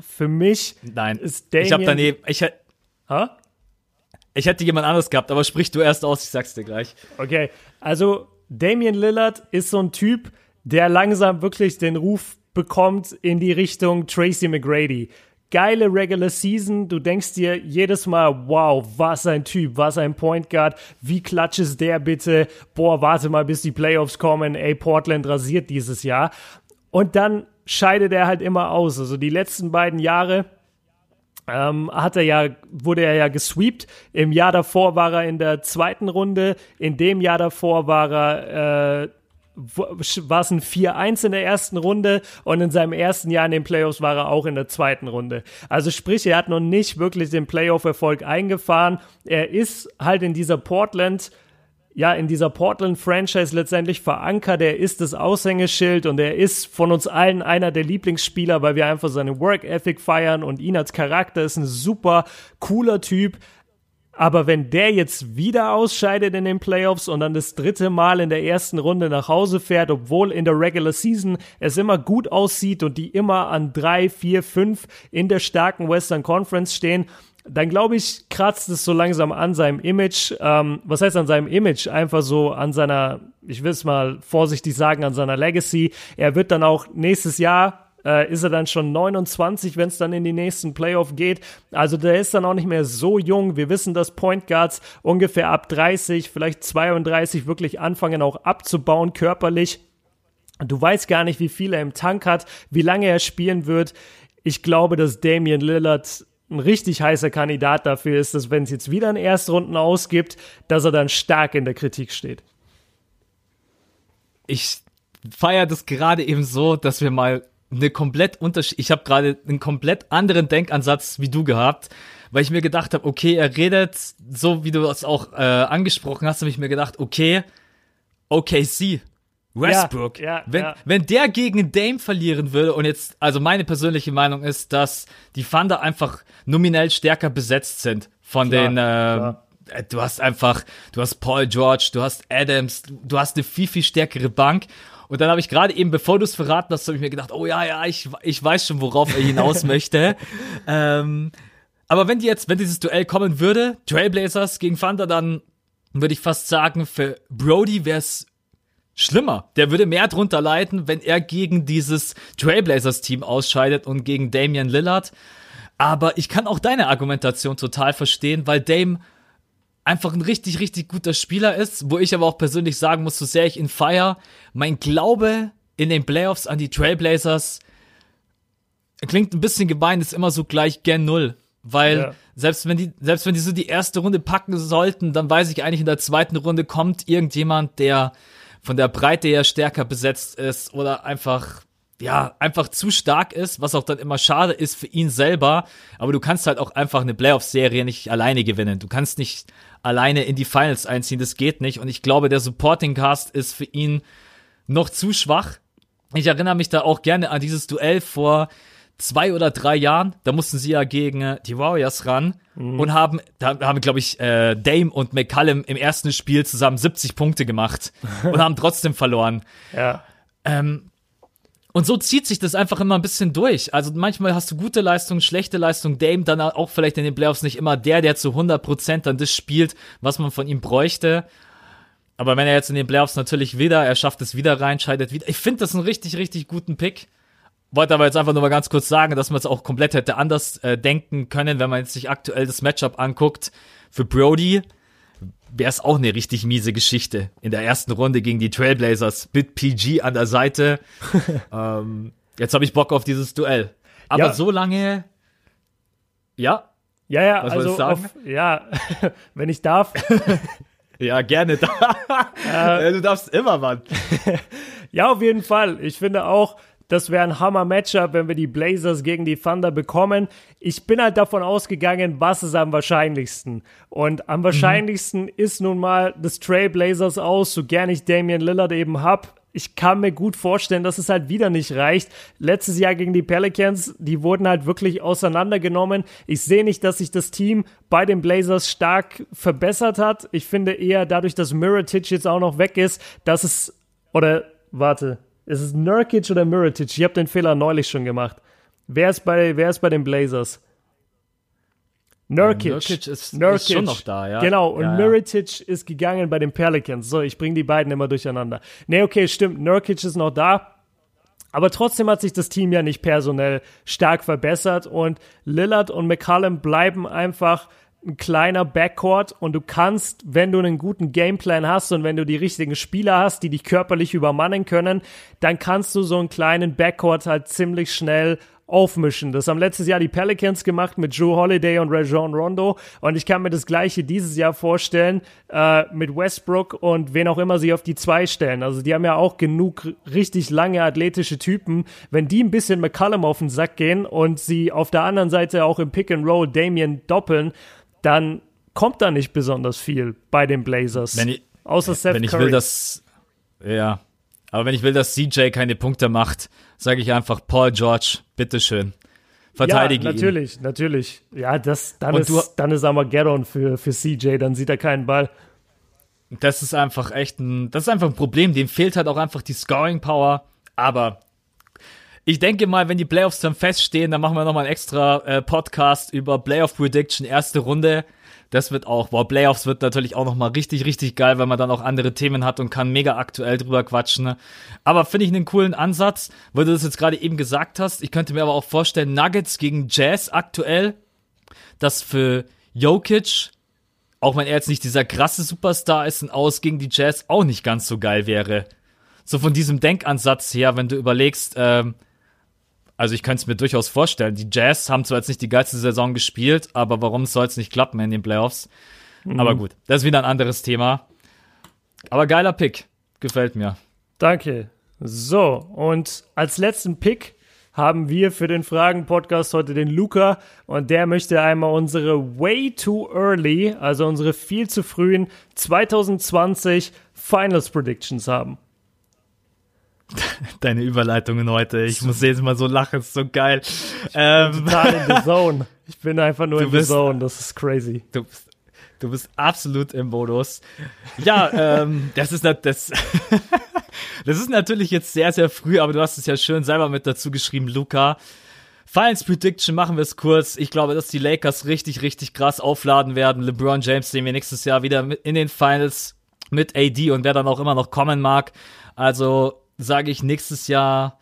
Für mich Nein, ist Damian. Ich habe daneben. Ich, ha? ich hätte jemand anderes gehabt, aber sprich du erst aus, ich sag's dir gleich. Okay, also Damian Lillard ist so ein Typ, der langsam wirklich den Ruf bekommt in die Richtung Tracy McGrady. Geile Regular Season, du denkst dir jedes Mal, wow, was ein Typ, was ein Point Guard, wie klatsch ist der bitte? Boah, warte mal, bis die Playoffs kommen, ey, Portland rasiert dieses Jahr. Und dann scheidet er halt immer aus. Also die letzten beiden Jahre ähm, hat er ja, wurde er ja gesweept. Im Jahr davor war er in der zweiten Runde. In dem Jahr davor war er, äh, war es ein 4-1 in der ersten Runde und in seinem ersten Jahr in den Playoffs war er auch in der zweiten Runde. Also sprich, er hat noch nicht wirklich den Playoff-Erfolg eingefahren. Er ist halt in dieser Portland- ja in dieser Portland-Franchise letztendlich verankert. Er ist das Aushängeschild und er ist von uns allen einer der Lieblingsspieler, weil wir einfach seine Work-Ethic feiern und ihn als Charakter ist ein super cooler Typ. Aber wenn der jetzt wieder ausscheidet in den Playoffs und dann das dritte Mal in der ersten Runde nach Hause fährt, obwohl in der Regular Season es immer gut aussieht und die immer an drei, vier, fünf in der starken Western Conference stehen, dann glaube ich, kratzt es so langsam an seinem Image. Ähm, was heißt an seinem Image? Einfach so an seiner, ich will es mal vorsichtig sagen, an seiner Legacy. Er wird dann auch nächstes Jahr äh, ist er dann schon 29, wenn es dann in die nächsten Playoff geht. Also der ist dann auch nicht mehr so jung. Wir wissen, dass Point Guards ungefähr ab 30, vielleicht 32 wirklich anfangen auch abzubauen körperlich. Du weißt gar nicht, wie viel er im Tank hat, wie lange er spielen wird. Ich glaube, dass Damian Lillard ein richtig heißer Kandidat dafür ist, dass wenn es jetzt wieder in Erstrunden ausgibt, dass er dann stark in der Kritik steht. Ich feiere das gerade eben so, dass wir mal eine komplett unterschied ich habe gerade einen komplett anderen Denkansatz wie du gehabt, weil ich mir gedacht habe, okay, er redet so wie du es auch äh, angesprochen hast, habe ich mir gedacht, okay, OKC, Westbrook. Ja, ja, wenn, ja. wenn der gegen Dame verlieren würde, und jetzt, also meine persönliche Meinung ist, dass die Thunder einfach nominell stärker besetzt sind von klar, den, äh, du hast einfach, du hast Paul George, du hast Adams, du hast eine viel, viel stärkere Bank. Und dann habe ich gerade eben, bevor du es verraten hast, habe ich mir gedacht, oh ja, ja, ich, ich weiß schon, worauf er hinaus möchte. ähm, aber wenn die jetzt, wenn dieses Duell kommen würde, Trailblazers gegen Thunder, dann würde ich fast sagen, für Brody wäre es schlimmer. Der würde mehr drunter leiden, wenn er gegen dieses Trailblazers-Team ausscheidet und gegen Damian Lillard. Aber ich kann auch deine Argumentation total verstehen, weil Dame einfach ein richtig, richtig guter Spieler ist, wo ich aber auch persönlich sagen muss, so sehr ich ihn feier, mein Glaube in den Playoffs an die Trailblazers klingt ein bisschen gemein, ist immer so gleich gen Null. Weil ja. selbst wenn die, selbst wenn die so die erste Runde packen sollten, dann weiß ich eigentlich in der zweiten Runde kommt irgendjemand, der von der Breite her stärker besetzt ist oder einfach ja, einfach zu stark ist, was auch dann immer schade ist für ihn selber. Aber du kannst halt auch einfach eine Playoff-Serie nicht alleine gewinnen. Du kannst nicht alleine in die Finals einziehen, das geht nicht. Und ich glaube, der Supporting Cast ist für ihn noch zu schwach. Ich erinnere mich da auch gerne an dieses Duell vor zwei oder drei Jahren, da mussten sie ja gegen äh, die Warriors ran mhm. und haben, da haben, glaube ich, äh, Dame und McCallum im ersten Spiel zusammen 70 Punkte gemacht und haben trotzdem verloren. Ja. Ähm, und so zieht sich das einfach immer ein bisschen durch. Also manchmal hast du gute Leistung, schlechte Leistung. Dame dann auch vielleicht in den Playoffs nicht immer der, der zu 100% dann das spielt, was man von ihm bräuchte. Aber wenn er jetzt in den Playoffs natürlich wieder, er schafft es wieder rein, scheidet wieder. Ich finde das einen richtig, richtig guten Pick. Wollte aber jetzt einfach nur mal ganz kurz sagen, dass man es auch komplett hätte anders äh, denken können, wenn man jetzt sich aktuell das Matchup anguckt. Für Brody wäre es auch eine richtig miese Geschichte in der ersten Runde gegen die Trailblazers mit PG an der Seite. ähm, Jetzt habe ich Bock auf dieses Duell. Aber Ja. so lange. Ja, Ja, ja, Was also auf, ja, wenn ich darf. ja, gerne. Ja, du darfst immer, Mann. Ja, auf jeden Fall. Ich finde auch, das wäre ein Hammer-Matchup, wenn wir die Blazers gegen die Thunder bekommen. Ich bin halt davon ausgegangen, was ist am wahrscheinlichsten. Und am wahrscheinlichsten ist nun mal das Trailblazers aus, so gern ich Damian Lillard eben hab. Ich kann mir gut vorstellen, dass es halt wieder nicht reicht. Letztes Jahr gegen die Pelicans, die wurden halt wirklich auseinandergenommen. Ich sehe nicht, dass sich das Team bei den Blazers stark verbessert hat. Ich finde eher dadurch, dass Mirotic jetzt auch noch weg ist, dass es oder warte, ist es Nurkic oder Mirotic? Ich habe den Fehler neulich schon gemacht. Wer ist bei, wer ist bei den Blazers? Nurkic. Nurkic ist- ist schon noch da, ja. Genau, und Ja, ja. Mirotic ist gegangen bei den Pelicans. So, ich bringe die beiden immer durcheinander. Nee, okay, stimmt, Nurkic ist noch da. Aber trotzdem hat sich das Team ja nicht personell stark verbessert und Lillard und McCallum bleiben einfach ein kleiner Backcourt und du kannst, wenn du einen guten Gameplan hast und wenn du die richtigen Spieler hast, die dich körperlich übermannen können, dann kannst du so einen kleinen Backcourt halt ziemlich schnell aufmischen. Das haben letztes Jahr die Pelicans gemacht mit Joe Holiday und Rajon Rondo und ich kann mir das gleiche dieses Jahr vorstellen äh, mit Westbrook und wen auch immer sie auf die zwei stellen. Also die haben ja auch genug richtig lange athletische Typen. Wenn die ein bisschen McCallum auf den Sack gehen und sie auf der anderen Seite auch im Pick and Roll Damien doppeln, dann kommt da nicht besonders viel bei den Blazers. Wenn ich, Außer Seth wenn ich Curry. will, dass. Ja. Aber wenn ich will, dass CJ keine Punkte macht, sage ich einfach, Paul George, bitteschön. Verteidige ja, ihn. natürlich, natürlich. Ja, das, dann, Und ist, du- dann ist Armageddon für, für CJ, dann sieht er keinen Ball. Das ist einfach echt ein, das ist einfach ein Problem. Dem fehlt halt auch einfach die Scoring Power. Aber ich denke mal, wenn die Playoffs dann feststehen, dann machen wir nochmal einen extra äh, Podcast über Playoff Prediction, erste Runde. Das wird auch, wow, Playoffs wird natürlich auch nochmal richtig, richtig geil, weil man dann auch andere Themen hat und kann mega aktuell drüber quatschen. Aber finde ich einen coolen Ansatz, weil du das jetzt gerade eben gesagt hast. Ich könnte mir aber auch vorstellen, Nuggets gegen Jazz aktuell, das für Jokic auch wenn er jetzt nicht dieser krasse Superstar ist, ein Aus gegen die Jazz auch nicht ganz so geil wäre. So von diesem Denkansatz her, wenn du überlegst, ähm, also ich könnte es mir durchaus vorstellen, die Jazz haben zwar jetzt nicht die geilste Saison gespielt, aber warum soll es nicht klappen in den Playoffs? Aber gut, das ist wieder ein anderes Thema. Aber geiler Pick, gefällt mir. Danke. So, und als letzten Pick haben wir für den Fragen-Podcast heute den Luca und der möchte einmal unsere Way Too Early, also unsere viel zu frühen 2020 Finals Predictions haben. Deine Überleitungen heute, ich muss jedes Mal so lachen, ist so geil. Ähm, Total in the Zone. Ich bin einfach nur in the bist- Zone, das ist crazy. Du bist, du bist absolut im Modus. Ja, ähm, das ist das, das ist natürlich jetzt sehr, sehr früh, aber du hast es ja schön selber mit dazu geschrieben, Luca. Finals Prediction machen wir es kurz. Ich glaube, dass die Lakers richtig, richtig krass aufladen werden. LeBron James sehen wir nächstes Jahr wieder in den Finals mit AD und wer dann auch immer noch kommen mag. Also sage ich nächstes Jahr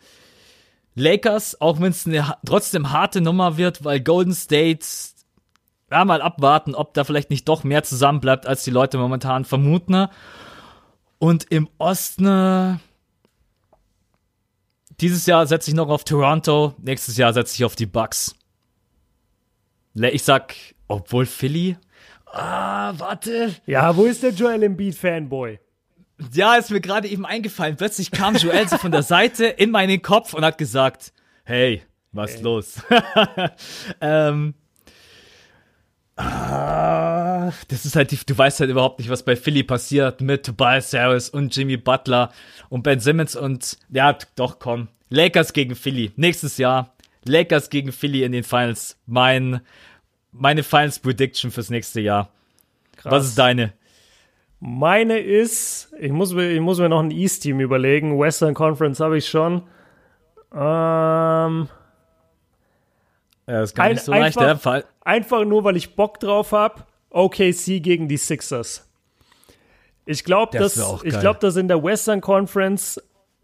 Lakers, auch wenn es eine trotzdem harte Nummer wird, weil Golden State ja, mal abwarten, ob da vielleicht nicht doch mehr zusammenbleibt, als die Leute momentan vermuten. Und im Osten, äh, dieses Jahr setze ich noch auf Toronto, nächstes Jahr setze ich auf die Bucks. Ich sag, obwohl Philly. Ah, warte. Ja, wo ist der Joel Embiid Fanboy? Ja, ist mir gerade eben eingefallen. Plötzlich kam Joel so von der Seite in meinen Kopf und hat gesagt, hey, was los? ähm, ah, das ist halt die, du weißt halt überhaupt nicht, was bei Philly passiert mit Tobias Harris und Jimmy Butler und Ben Simmons und ja, doch komm. Lakers gegen Philly. Nächstes Jahr. Lakers gegen Philly in den Finals. Mein, meine Finals Prediction fürs nächste Jahr. Was ist deine? Meine ist, ich muss mir, ich muss mir noch ein East-Team überlegen. Western Conference habe ich schon. Ähm, Ja, das ist gar Ein- nicht so leicht, einfach- der Fall. einfach nur, weil ich Bock drauf habe. OKC gegen die Sixers. Ich glaube, Das dass, ich glaube, dass in der Western Conference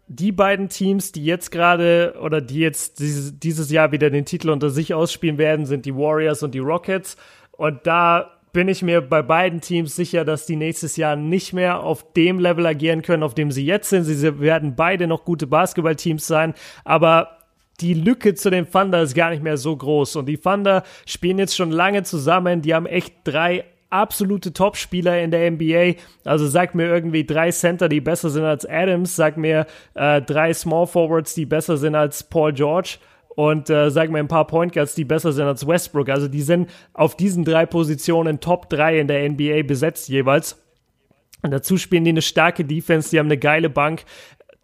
die beiden Teams, die jetzt gerade oder die jetzt dieses, dieses Jahr wieder den Titel unter sich ausspielen werden, sind die Warriors und die Rockets. Und da bin ich mir bei beiden Teams sicher, dass die nächstes Jahr nicht mehr auf dem Level agieren können, auf dem sie jetzt sind. Sie werden beide noch gute Basketballteams sein, aber die Lücke zu den Thunder ist gar nicht mehr so groß. Und die Thunder spielen jetzt schon lange zusammen. Die haben echt drei absolute Topspieler in der NBA. Also sag mir irgendwie drei Center, die besser sind als Adams. Sag mir äh, drei Small Forwards, die besser sind als Paul George. Und äh, sag mir ein paar Point Guards, die besser sind als Westbrook. Also die sind auf diesen drei Positionen Top 3 in der NBA besetzt jeweils. Und dazu spielen die eine starke Defense, die haben eine geile Bank.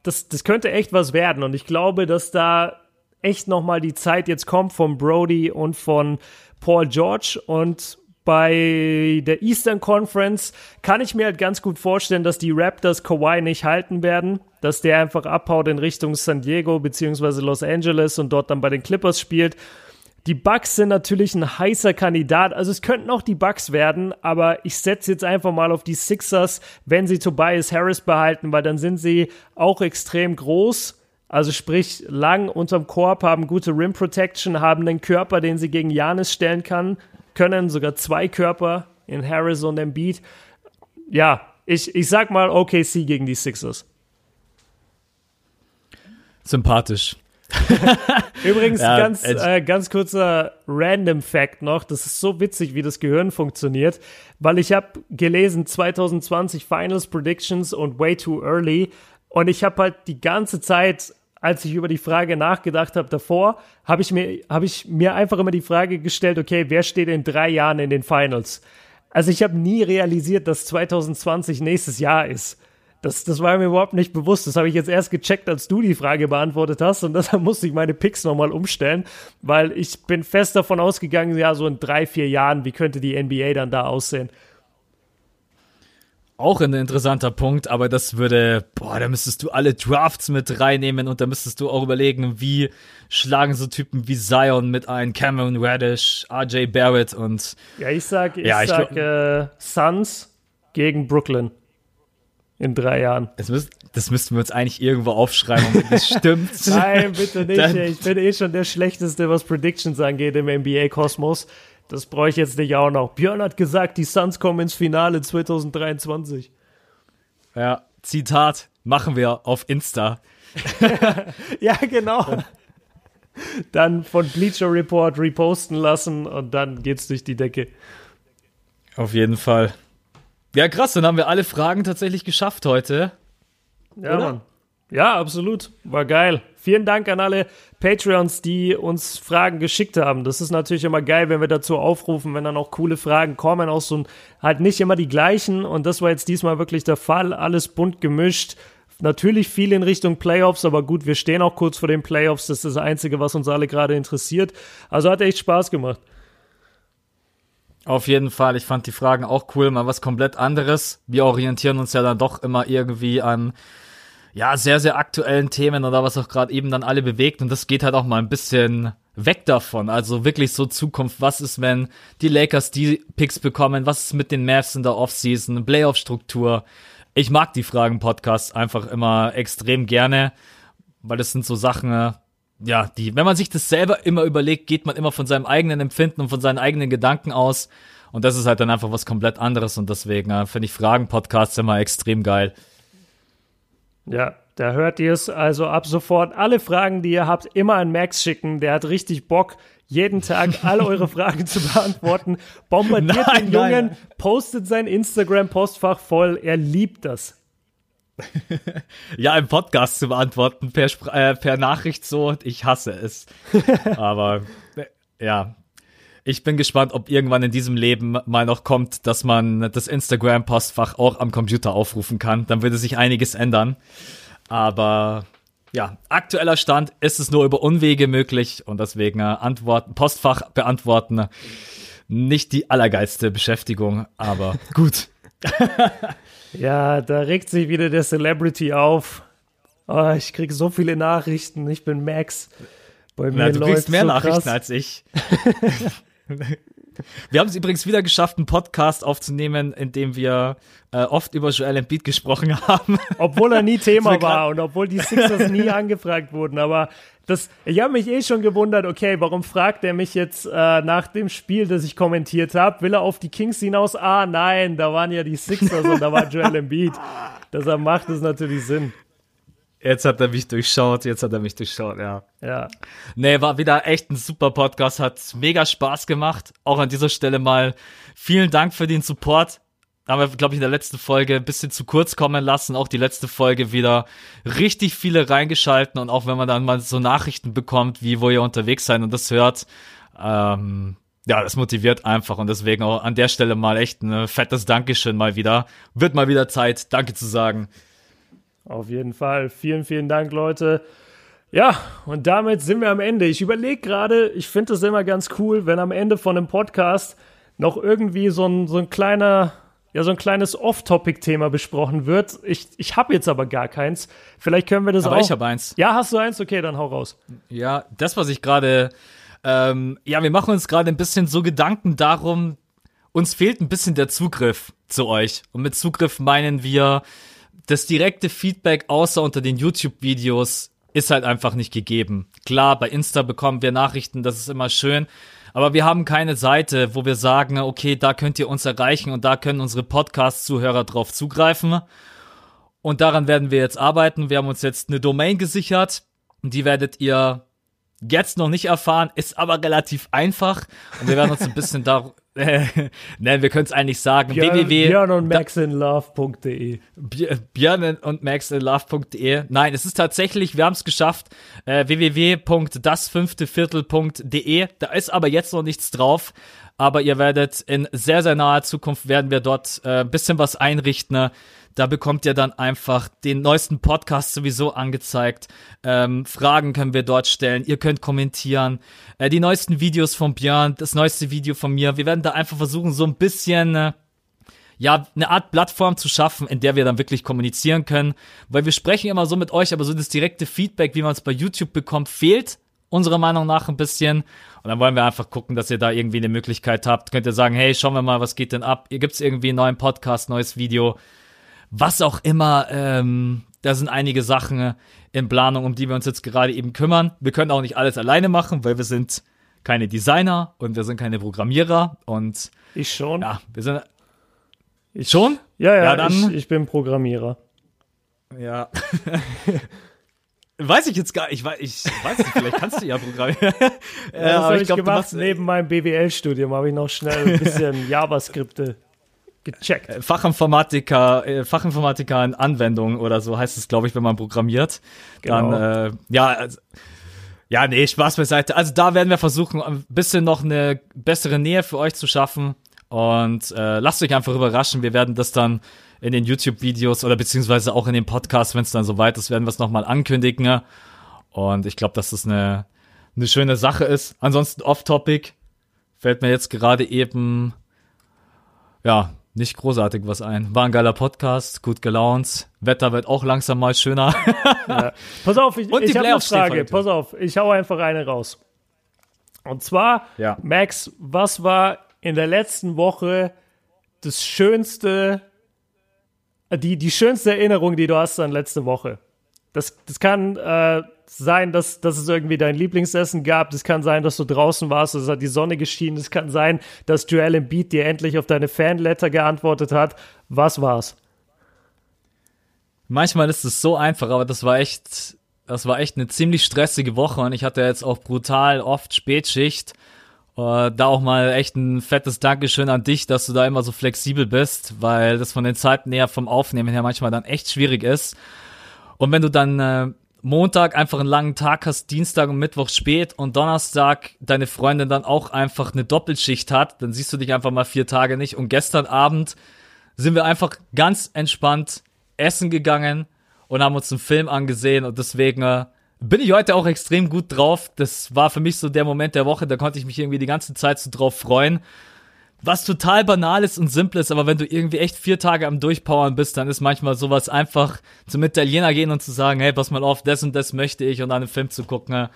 Das, das könnte echt was werden. Und ich glaube, dass da echt nochmal die Zeit jetzt kommt von Brody und von Paul George. Und bei der Eastern Conference kann ich mir halt ganz gut vorstellen, dass die Raptors Kawhi nicht halten werden, dass der einfach abhaut in Richtung San Diego beziehungsweise Los Angeles und dort dann bei den Clippers spielt. Die Bucks sind natürlich ein heißer Kandidat. Also es könnten auch die Bucks werden, aber ich setze jetzt einfach mal auf die Sixers, wenn sie Tobias Harris behalten, weil dann sind sie auch extrem groß. Also sprich, lang unterm Korb, haben gute Rim Protection, haben einen Körper, den sie gegen Janis stellen kann, können, sogar zwei Körper in Harris und Embiid. Ja, ich, ich sag mal OKC gegen die Sixers. Sympathisch. Übrigens, ja, ganz, äh, ganz kurzer Random Fact noch. Das ist so witzig, wie das Gehirn funktioniert, weil ich habe gelesen 2020 Finals Predictions und Way Too Early und ich habe halt die ganze Zeit, als ich über die Frage nachgedacht habe davor, habe ich mir habe ich mir einfach immer die Frage gestellt, okay, wer steht in drei Jahren in den Finals? Also ich habe nie realisiert, dass 2020 nächstes Jahr ist. Das, das war mir überhaupt nicht bewusst. Das habe ich jetzt erst gecheckt, als du die Frage beantwortet hast. Und deshalb musste ich meine Picks nochmal umstellen, weil ich bin fest davon ausgegangen, ja, so in drei, vier Jahren, wie könnte die NBA dann da aussehen? Auch ein interessanter Punkt, aber das würde, boah, da müsstest du alle Drafts mit reinnehmen und da müsstest du auch überlegen, wie schlagen so Typen wie Zion mit ein, Cameron Radish, RJ Barrett und. Ja, ich sag, ich, ja, ich sag äh, Suns gegen Brooklyn in drei Jahren. Das, müsst, das müssten wir uns eigentlich irgendwo aufschreiben, wenn das stimmt. Nein, bitte nicht. Dann, ich bin eh schon der Schlechteste, was Predictions angeht im NBA-Kosmos. Das brauche ich jetzt nicht auch noch. Björn hat gesagt, die Suns kommen ins Finale 2023. Ja, Zitat, machen wir auf Insta. ja, genau. Dann von Bleacher Report reposten lassen und dann geht's durch die Decke. Auf jeden Fall. Ja, krass, dann haben wir alle Fragen tatsächlich geschafft heute. Ja, Mann. Ja, absolut. War geil. Vielen Dank an alle Patreons, die uns Fragen geschickt haben. Das ist natürlich immer geil, wenn wir dazu aufrufen, wenn dann auch coole Fragen kommen, auch so halt nicht immer die gleichen. Und das war jetzt diesmal wirklich der Fall. Alles bunt gemischt. Natürlich viel in Richtung Playoffs, aber gut, wir stehen auch kurz vor den Playoffs. Das ist das Einzige, was uns alle gerade interessiert. Also hat echt Spaß gemacht. Auf jeden Fall, ich fand die Fragen auch cool, mal was komplett anderes. Wir orientieren uns ja dann doch immer irgendwie an ja, sehr, sehr aktuellen Themen oder was auch gerade eben dann alle bewegt und das geht halt auch mal ein bisschen weg davon. Also wirklich so Zukunft, was ist, wenn die Lakers die Picks bekommen, was ist mit den Mavs in der Offseason, Playoff-Struktur. Ich mag die Fragen-Podcasts einfach immer extrem gerne, weil das sind so Sachen, ja, die, wenn man sich das selber immer überlegt, geht man immer von seinem eigenen Empfinden und von seinen eigenen Gedanken aus. Und das ist halt dann einfach was komplett anderes und deswegen äh, finde ich Fragen-Podcasts immer extrem geil. Ja, da hört ihr es also ab sofort. Alle Fragen, die ihr habt, immer an Max schicken. Der hat richtig Bock, jeden Tag alle eure Fragen zu beantworten. Bombardiert nein, den Jungen, nein. postet sein Instagram-Postfach voll. Er liebt das. ja, im Podcast zu beantworten, per, äh, per Nachricht so, ich hasse es. Aber ja, ich bin gespannt, ob irgendwann in diesem Leben mal noch kommt, dass man das Instagram-Postfach auch am Computer aufrufen kann. Dann würde sich einiges ändern. Aber ja, aktueller Stand ist es nur über Unwege möglich und deswegen äh, Antworten, Postfach beantworten. Nicht die allergeilste Beschäftigung, aber gut. Ja, da regt sich wieder der Celebrity auf. Oh, ich krieg so viele Nachrichten. Ich bin Max. Bei mir Na, du kriegst mehr so Nachrichten krass. als ich. Wir haben es übrigens wieder geschafft, einen Podcast aufzunehmen, in dem wir äh, oft über Joel Embiid gesprochen haben. Obwohl er nie Thema war und obwohl die Sixers nie angefragt wurden. Aber das, ich habe mich eh schon gewundert, okay, warum fragt er mich jetzt äh, nach dem Spiel, das ich kommentiert habe? Will er auf die Kings hinaus? Ah, nein, da waren ja die Sixers und da war Joel Embiid. Deshalb macht es natürlich Sinn. Jetzt hat er mich durchschaut, jetzt hat er mich durchschaut, ja. Ja. Nee, war wieder echt ein super Podcast, hat mega Spaß gemacht. Auch an dieser Stelle mal vielen Dank für den Support. Haben wir, glaube ich, in der letzten Folge ein bisschen zu kurz kommen lassen. Auch die letzte Folge wieder richtig viele reingeschalten. Und auch wenn man dann mal so Nachrichten bekommt, wie wo ihr unterwegs seid und das hört, ähm, ja, das motiviert einfach. Und deswegen auch an der Stelle mal echt ein fettes Dankeschön mal wieder. Wird mal wieder Zeit, Danke zu sagen. Auf jeden Fall. Vielen, vielen Dank, Leute. Ja, und damit sind wir am Ende. Ich überlege gerade, ich finde es immer ganz cool, wenn am Ende von einem Podcast noch irgendwie so ein, so ein kleiner, ja, so ein kleines Off-Topic-Thema besprochen wird. Ich, ich habe jetzt aber gar keins. Vielleicht können wir das aber auch. ich habe eins. Ja, hast du eins? Okay, dann hau raus. Ja, das, was ich gerade, ähm, ja, wir machen uns gerade ein bisschen so Gedanken darum, uns fehlt ein bisschen der Zugriff zu euch. Und mit Zugriff meinen wir, das direkte Feedback außer unter den YouTube-Videos ist halt einfach nicht gegeben. Klar, bei Insta bekommen wir Nachrichten, das ist immer schön. Aber wir haben keine Seite, wo wir sagen, okay, da könnt ihr uns erreichen und da können unsere Podcast-Zuhörer drauf zugreifen. Und daran werden wir jetzt arbeiten. Wir haben uns jetzt eine Domain gesichert. Die werdet ihr jetzt noch nicht erfahren, ist aber relativ einfach. Und wir werden uns ein bisschen da, Nein, wir können es eigentlich sagen. Björn, www. Björn und maxinlove.de. Björn und maxinlove.de. Nein, es ist tatsächlich, wir haben es geschafft. Äh, www.dasfünfteviertel.de. Da ist aber jetzt noch nichts drauf. Aber ihr werdet in sehr, sehr naher Zukunft werden wir dort äh, bisschen was einrichten. Da bekommt ihr dann einfach den neuesten Podcast sowieso angezeigt. Ähm, Fragen können wir dort stellen. Ihr könnt kommentieren. Äh, die neuesten Videos von Björn, das neueste Video von mir. Wir werden da einfach versuchen, so ein bisschen, äh, ja, eine Art Plattform zu schaffen, in der wir dann wirklich kommunizieren können. Weil wir sprechen immer so mit euch, aber so das direkte Feedback, wie man es bei YouTube bekommt, fehlt unserer Meinung nach ein bisschen. Und dann wollen wir einfach gucken, dass ihr da irgendwie eine Möglichkeit habt. Könnt ihr sagen, hey, schauen wir mal, was geht denn ab? Ihr gibt's irgendwie einen neuen Podcast, neues Video was auch immer. Ähm, da sind einige Sachen in Planung, um die wir uns jetzt gerade eben kümmern. Wir können auch nicht alles alleine machen, weil wir sind keine Designer und wir sind keine Programmierer und ich schon. Ja, wir sind ich schon. Ja, ja, ja dann, ich, ich bin Programmierer. Ja. Weiß ich jetzt gar nicht, ich weiß, ich weiß nicht, vielleicht kannst du ja programmieren. ja, das habe ich, ich glaub, gemacht. Neben meinem BWL-Studium habe ich noch schnell ein bisschen JavaScripte gecheckt. Äh, Fachinformatiker, äh, Fachinformatiker in Anwendung oder so heißt es, glaube ich, wenn man programmiert. Genau. Dann, äh, ja, also, ja, nee, Spaß beiseite. Also da werden wir versuchen, ein bisschen noch eine bessere Nähe für euch zu schaffen. Und äh, lasst euch einfach überraschen. Wir werden das dann in den YouTube-Videos oder beziehungsweise auch in den Podcasts, wenn es dann soweit ist, werden wir es nochmal ankündigen. Und ich glaube, dass das eine, eine schöne Sache ist. Ansonsten off-topic fällt mir jetzt gerade eben, ja, nicht großartig was ein. War ein geiler Podcast, gut gelaunt. Wetter wird auch langsam mal schöner. ja. Pass auf, ich, ich habe eine Frage. Pass auf, ich hau einfach eine raus. Und zwar, ja. Max, was war in der letzten Woche das schönste, die, die schönste Erinnerung, die du hast an letzte Woche? Das, das kann äh, sein, dass, dass es irgendwie dein Lieblingsessen gab. Das kann sein, dass du draußen warst, es hat die Sonne geschienen. Es kann sein, dass Joel Embiid dir endlich auf deine Fanletter geantwortet hat. Was war's? Manchmal ist es so einfach, aber das war echt, das war echt eine ziemlich stressige Woche und ich hatte jetzt auch brutal oft Spätschicht. Uh, da auch mal echt ein fettes Dankeschön an dich, dass du da immer so flexibel bist, weil das von den Zeiten her vom Aufnehmen her manchmal dann echt schwierig ist. Und wenn du dann äh, Montag einfach einen langen Tag hast, Dienstag und Mittwoch spät und Donnerstag deine Freundin dann auch einfach eine Doppelschicht hat, dann siehst du dich einfach mal vier Tage nicht. Und gestern Abend sind wir einfach ganz entspannt essen gegangen und haben uns einen Film angesehen und deswegen äh, bin ich heute auch extrem gut drauf. Das war für mich so der Moment der Woche, da konnte ich mich irgendwie die ganze Zeit so drauf freuen was total banales und simples, aber wenn du irgendwie echt vier Tage am Durchpowern bist, dann ist manchmal sowas einfach zum Italiener gehen und zu sagen, hey, pass mal auf, das und das möchte ich und einen Film zu gucken, ne?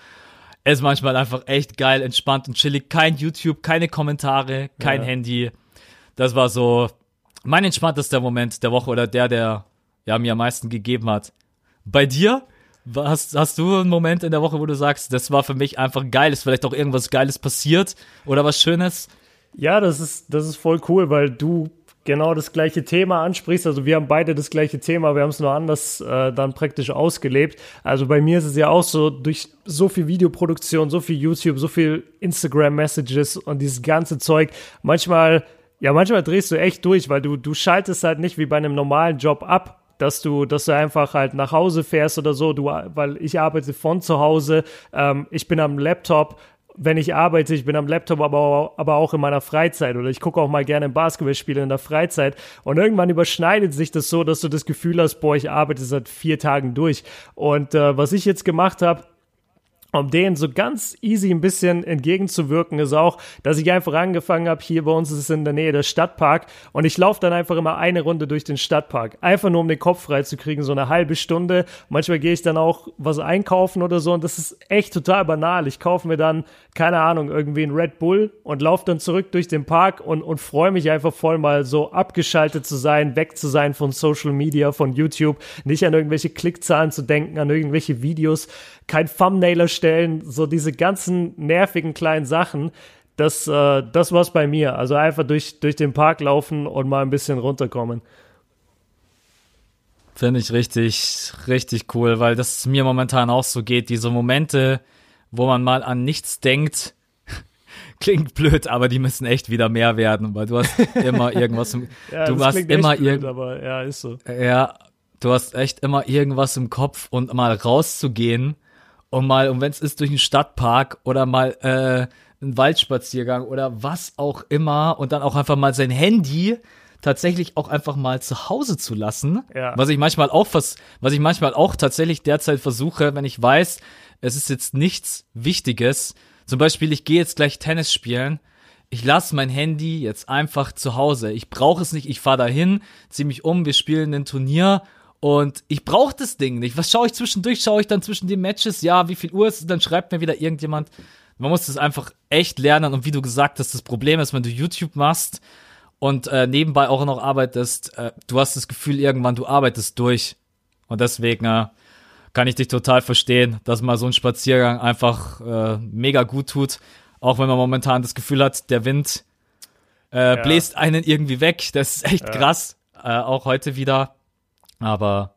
ist manchmal einfach echt geil, entspannt und chillig. Kein YouTube, keine Kommentare, kein ja. Handy. Das war so mein entspanntester Moment der Woche oder der, der ja mir am meisten gegeben hat. Bei dir? Hast, hast du einen Moment in der Woche, wo du sagst, das war für mich einfach geil, ist vielleicht auch irgendwas Geiles passiert oder was Schönes? Ja, das ist, das ist voll cool, weil du genau das gleiche Thema ansprichst. Also wir haben beide das gleiche Thema, wir haben es nur anders äh, dann praktisch ausgelebt. Also bei mir ist es ja auch so, durch so viel Videoproduktion, so viel YouTube, so viel Instagram-Messages und dieses ganze Zeug, manchmal, ja, manchmal drehst du echt durch, weil du, du schaltest halt nicht wie bei einem normalen Job ab, dass du, dass du einfach halt nach Hause fährst oder so, du, weil ich arbeite von zu Hause, ähm, ich bin am Laptop, wenn ich arbeite, ich bin am Laptop, aber, aber auch in meiner Freizeit oder ich gucke auch mal gerne Basketballspiele in der Freizeit. Und irgendwann überschneidet sich das so, dass du das Gefühl hast, boah, ich arbeite seit vier Tagen durch. Und äh, was ich jetzt gemacht habe, um denen so ganz easy ein bisschen entgegenzuwirken, ist auch, dass ich einfach angefangen habe, hier bei uns ist es in der Nähe der Stadtpark und ich laufe dann einfach immer eine Runde durch den Stadtpark. Einfach nur, um den Kopf frei zu kriegen, so eine halbe Stunde. Manchmal gehe ich dann auch was einkaufen oder so und das ist echt total banal. Ich kaufe mir dann, keine Ahnung, irgendwie ein Red Bull und laufe dann zurück durch den Park und, und freue mich einfach voll mal so abgeschaltet zu sein, weg zu sein von Social Media, von YouTube, nicht an irgendwelche Klickzahlen zu denken, an irgendwelche Videos kein Thumbnail erstellen, so diese ganzen nervigen kleinen Sachen. Das, äh, das war's bei mir. Also einfach durch, durch den Park laufen und mal ein bisschen runterkommen. Finde ich richtig, richtig cool, weil das mir momentan auch so geht. Diese Momente, wo man mal an nichts denkt, klingt blöd, aber die müssen echt wieder mehr werden, weil du hast immer irgendwas im, ja, du hast immer blöd, aber ja, ist so. Ja, du hast echt immer irgendwas im Kopf und mal rauszugehen und mal, und wenn es ist durch einen Stadtpark oder mal äh, einen Waldspaziergang oder was auch immer und dann auch einfach mal sein Handy tatsächlich auch einfach mal zu Hause zu lassen. Ja. Was ich manchmal auch was, was ich manchmal auch tatsächlich derzeit versuche, wenn ich weiß, es ist jetzt nichts Wichtiges. Zum Beispiel, ich gehe jetzt gleich Tennis spielen. Ich lasse mein Handy jetzt einfach zu Hause. Ich brauche es nicht. Ich fahre dahin, ziehe mich um, wir spielen ein Turnier und ich brauche das Ding nicht. Was schaue ich zwischendurch? Schaue ich dann zwischen den Matches? Ja, wie viel Uhr ist es? Dann schreibt mir wieder irgendjemand. Man muss das einfach echt lernen. Und wie du gesagt hast, das Problem ist, wenn du YouTube machst und äh, nebenbei auch noch arbeitest, äh, du hast das Gefühl irgendwann, du arbeitest durch. Und deswegen äh, kann ich dich total verstehen, dass mal so ein Spaziergang einfach äh, mega gut tut. Auch wenn man momentan das Gefühl hat, der Wind äh, ja. bläst einen irgendwie weg. Das ist echt ja. krass. Äh, auch heute wieder aber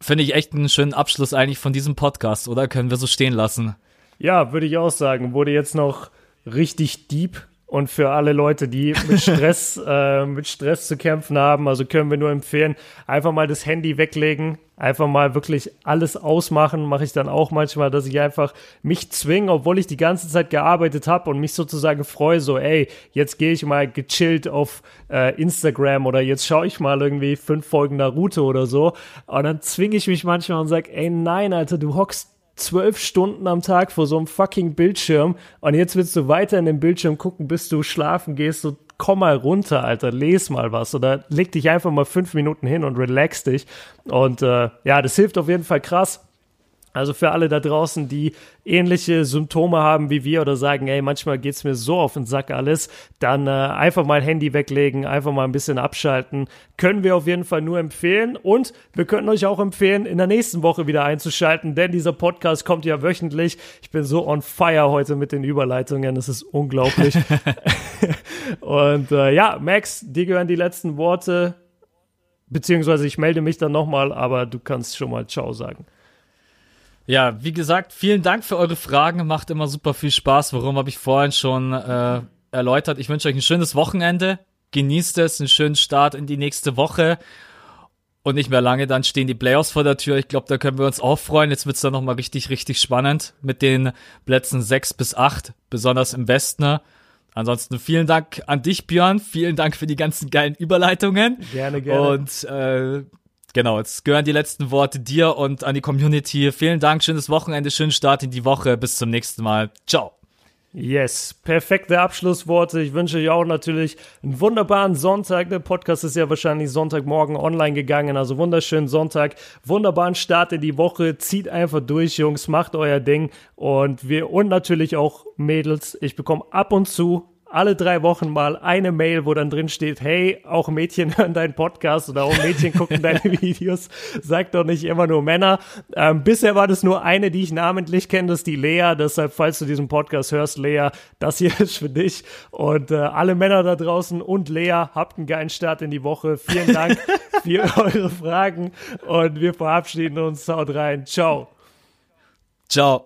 finde ich echt einen schönen Abschluss eigentlich von diesem Podcast, oder? Können wir so stehen lassen? Ja, würde ich auch sagen. Wurde jetzt noch richtig deep und für alle Leute, die mit Stress, äh, mit Stress zu kämpfen haben, also können wir nur empfehlen, einfach mal das Handy weglegen, einfach mal wirklich alles ausmachen. Mache ich dann auch manchmal, dass ich einfach mich zwinge, obwohl ich die ganze Zeit gearbeitet habe und mich sozusagen freue, so, ey, jetzt gehe ich mal gechillt auf äh, Instagram oder jetzt schaue ich mal irgendwie fünf Folgen Naruto oder so. Und dann zwinge ich mich manchmal und sage, ey, nein, Alter, du hockst zwölf Stunden am Tag vor so einem fucking Bildschirm und jetzt willst du weiter in den Bildschirm gucken, bis du schlafen gehst, so komm mal runter, Alter, les mal was oder leg dich einfach mal fünf Minuten hin und relax dich und äh, ja, das hilft auf jeden Fall krass also für alle da draußen, die ähnliche Symptome haben wie wir oder sagen, ey, manchmal geht's mir so auf den Sack alles, dann äh, einfach mal Handy weglegen, einfach mal ein bisschen abschalten. Können wir auf jeden Fall nur empfehlen. Und wir können euch auch empfehlen, in der nächsten Woche wieder einzuschalten, denn dieser Podcast kommt ja wöchentlich. Ich bin so on fire heute mit den Überleitungen, das ist unglaublich. Und äh, ja, Max, dir gehören die letzten Worte. Beziehungsweise ich melde mich dann nochmal, aber du kannst schon mal Ciao sagen. Ja, wie gesagt, vielen Dank für eure Fragen. Macht immer super viel Spaß. Warum habe ich vorhin schon äh, erläutert. Ich wünsche euch ein schönes Wochenende. Genießt es, einen schönen Start in die nächste Woche. Und nicht mehr lange, dann stehen die Playoffs vor der Tür. Ich glaube, da können wir uns auch freuen. Jetzt wird's dann nochmal richtig, richtig spannend mit den Plätzen sechs bis acht, besonders im Westen. Ansonsten vielen Dank an dich, Björn. Vielen Dank für die ganzen geilen Überleitungen. Gerne, gerne. Und äh, Genau, jetzt gehören die letzten Worte dir und an die Community. Vielen Dank, schönes Wochenende, schönen Start in die Woche. Bis zum nächsten Mal. Ciao. Yes, perfekte Abschlussworte. Ich wünsche euch auch natürlich einen wunderbaren Sonntag. Der Podcast ist ja wahrscheinlich Sonntagmorgen online gegangen. Also wunderschönen Sonntag, wunderbaren Start in die Woche. Zieht einfach durch, Jungs, macht euer Ding. Und wir und natürlich auch Mädels. Ich bekomme ab und zu alle drei Wochen mal eine Mail, wo dann drin steht, hey, auch Mädchen hören deinen Podcast oder auch Mädchen gucken deine Videos. Sag doch nicht immer nur Männer. Ähm, bisher war das nur eine, die ich namentlich kenne, das ist die Lea. Deshalb, falls du diesen Podcast hörst, Lea, das hier ist für dich. Und äh, alle Männer da draußen und Lea, habt einen geilen Start in die Woche. Vielen Dank für eure Fragen und wir verabschieden uns. Haut rein. Ciao. Ciao.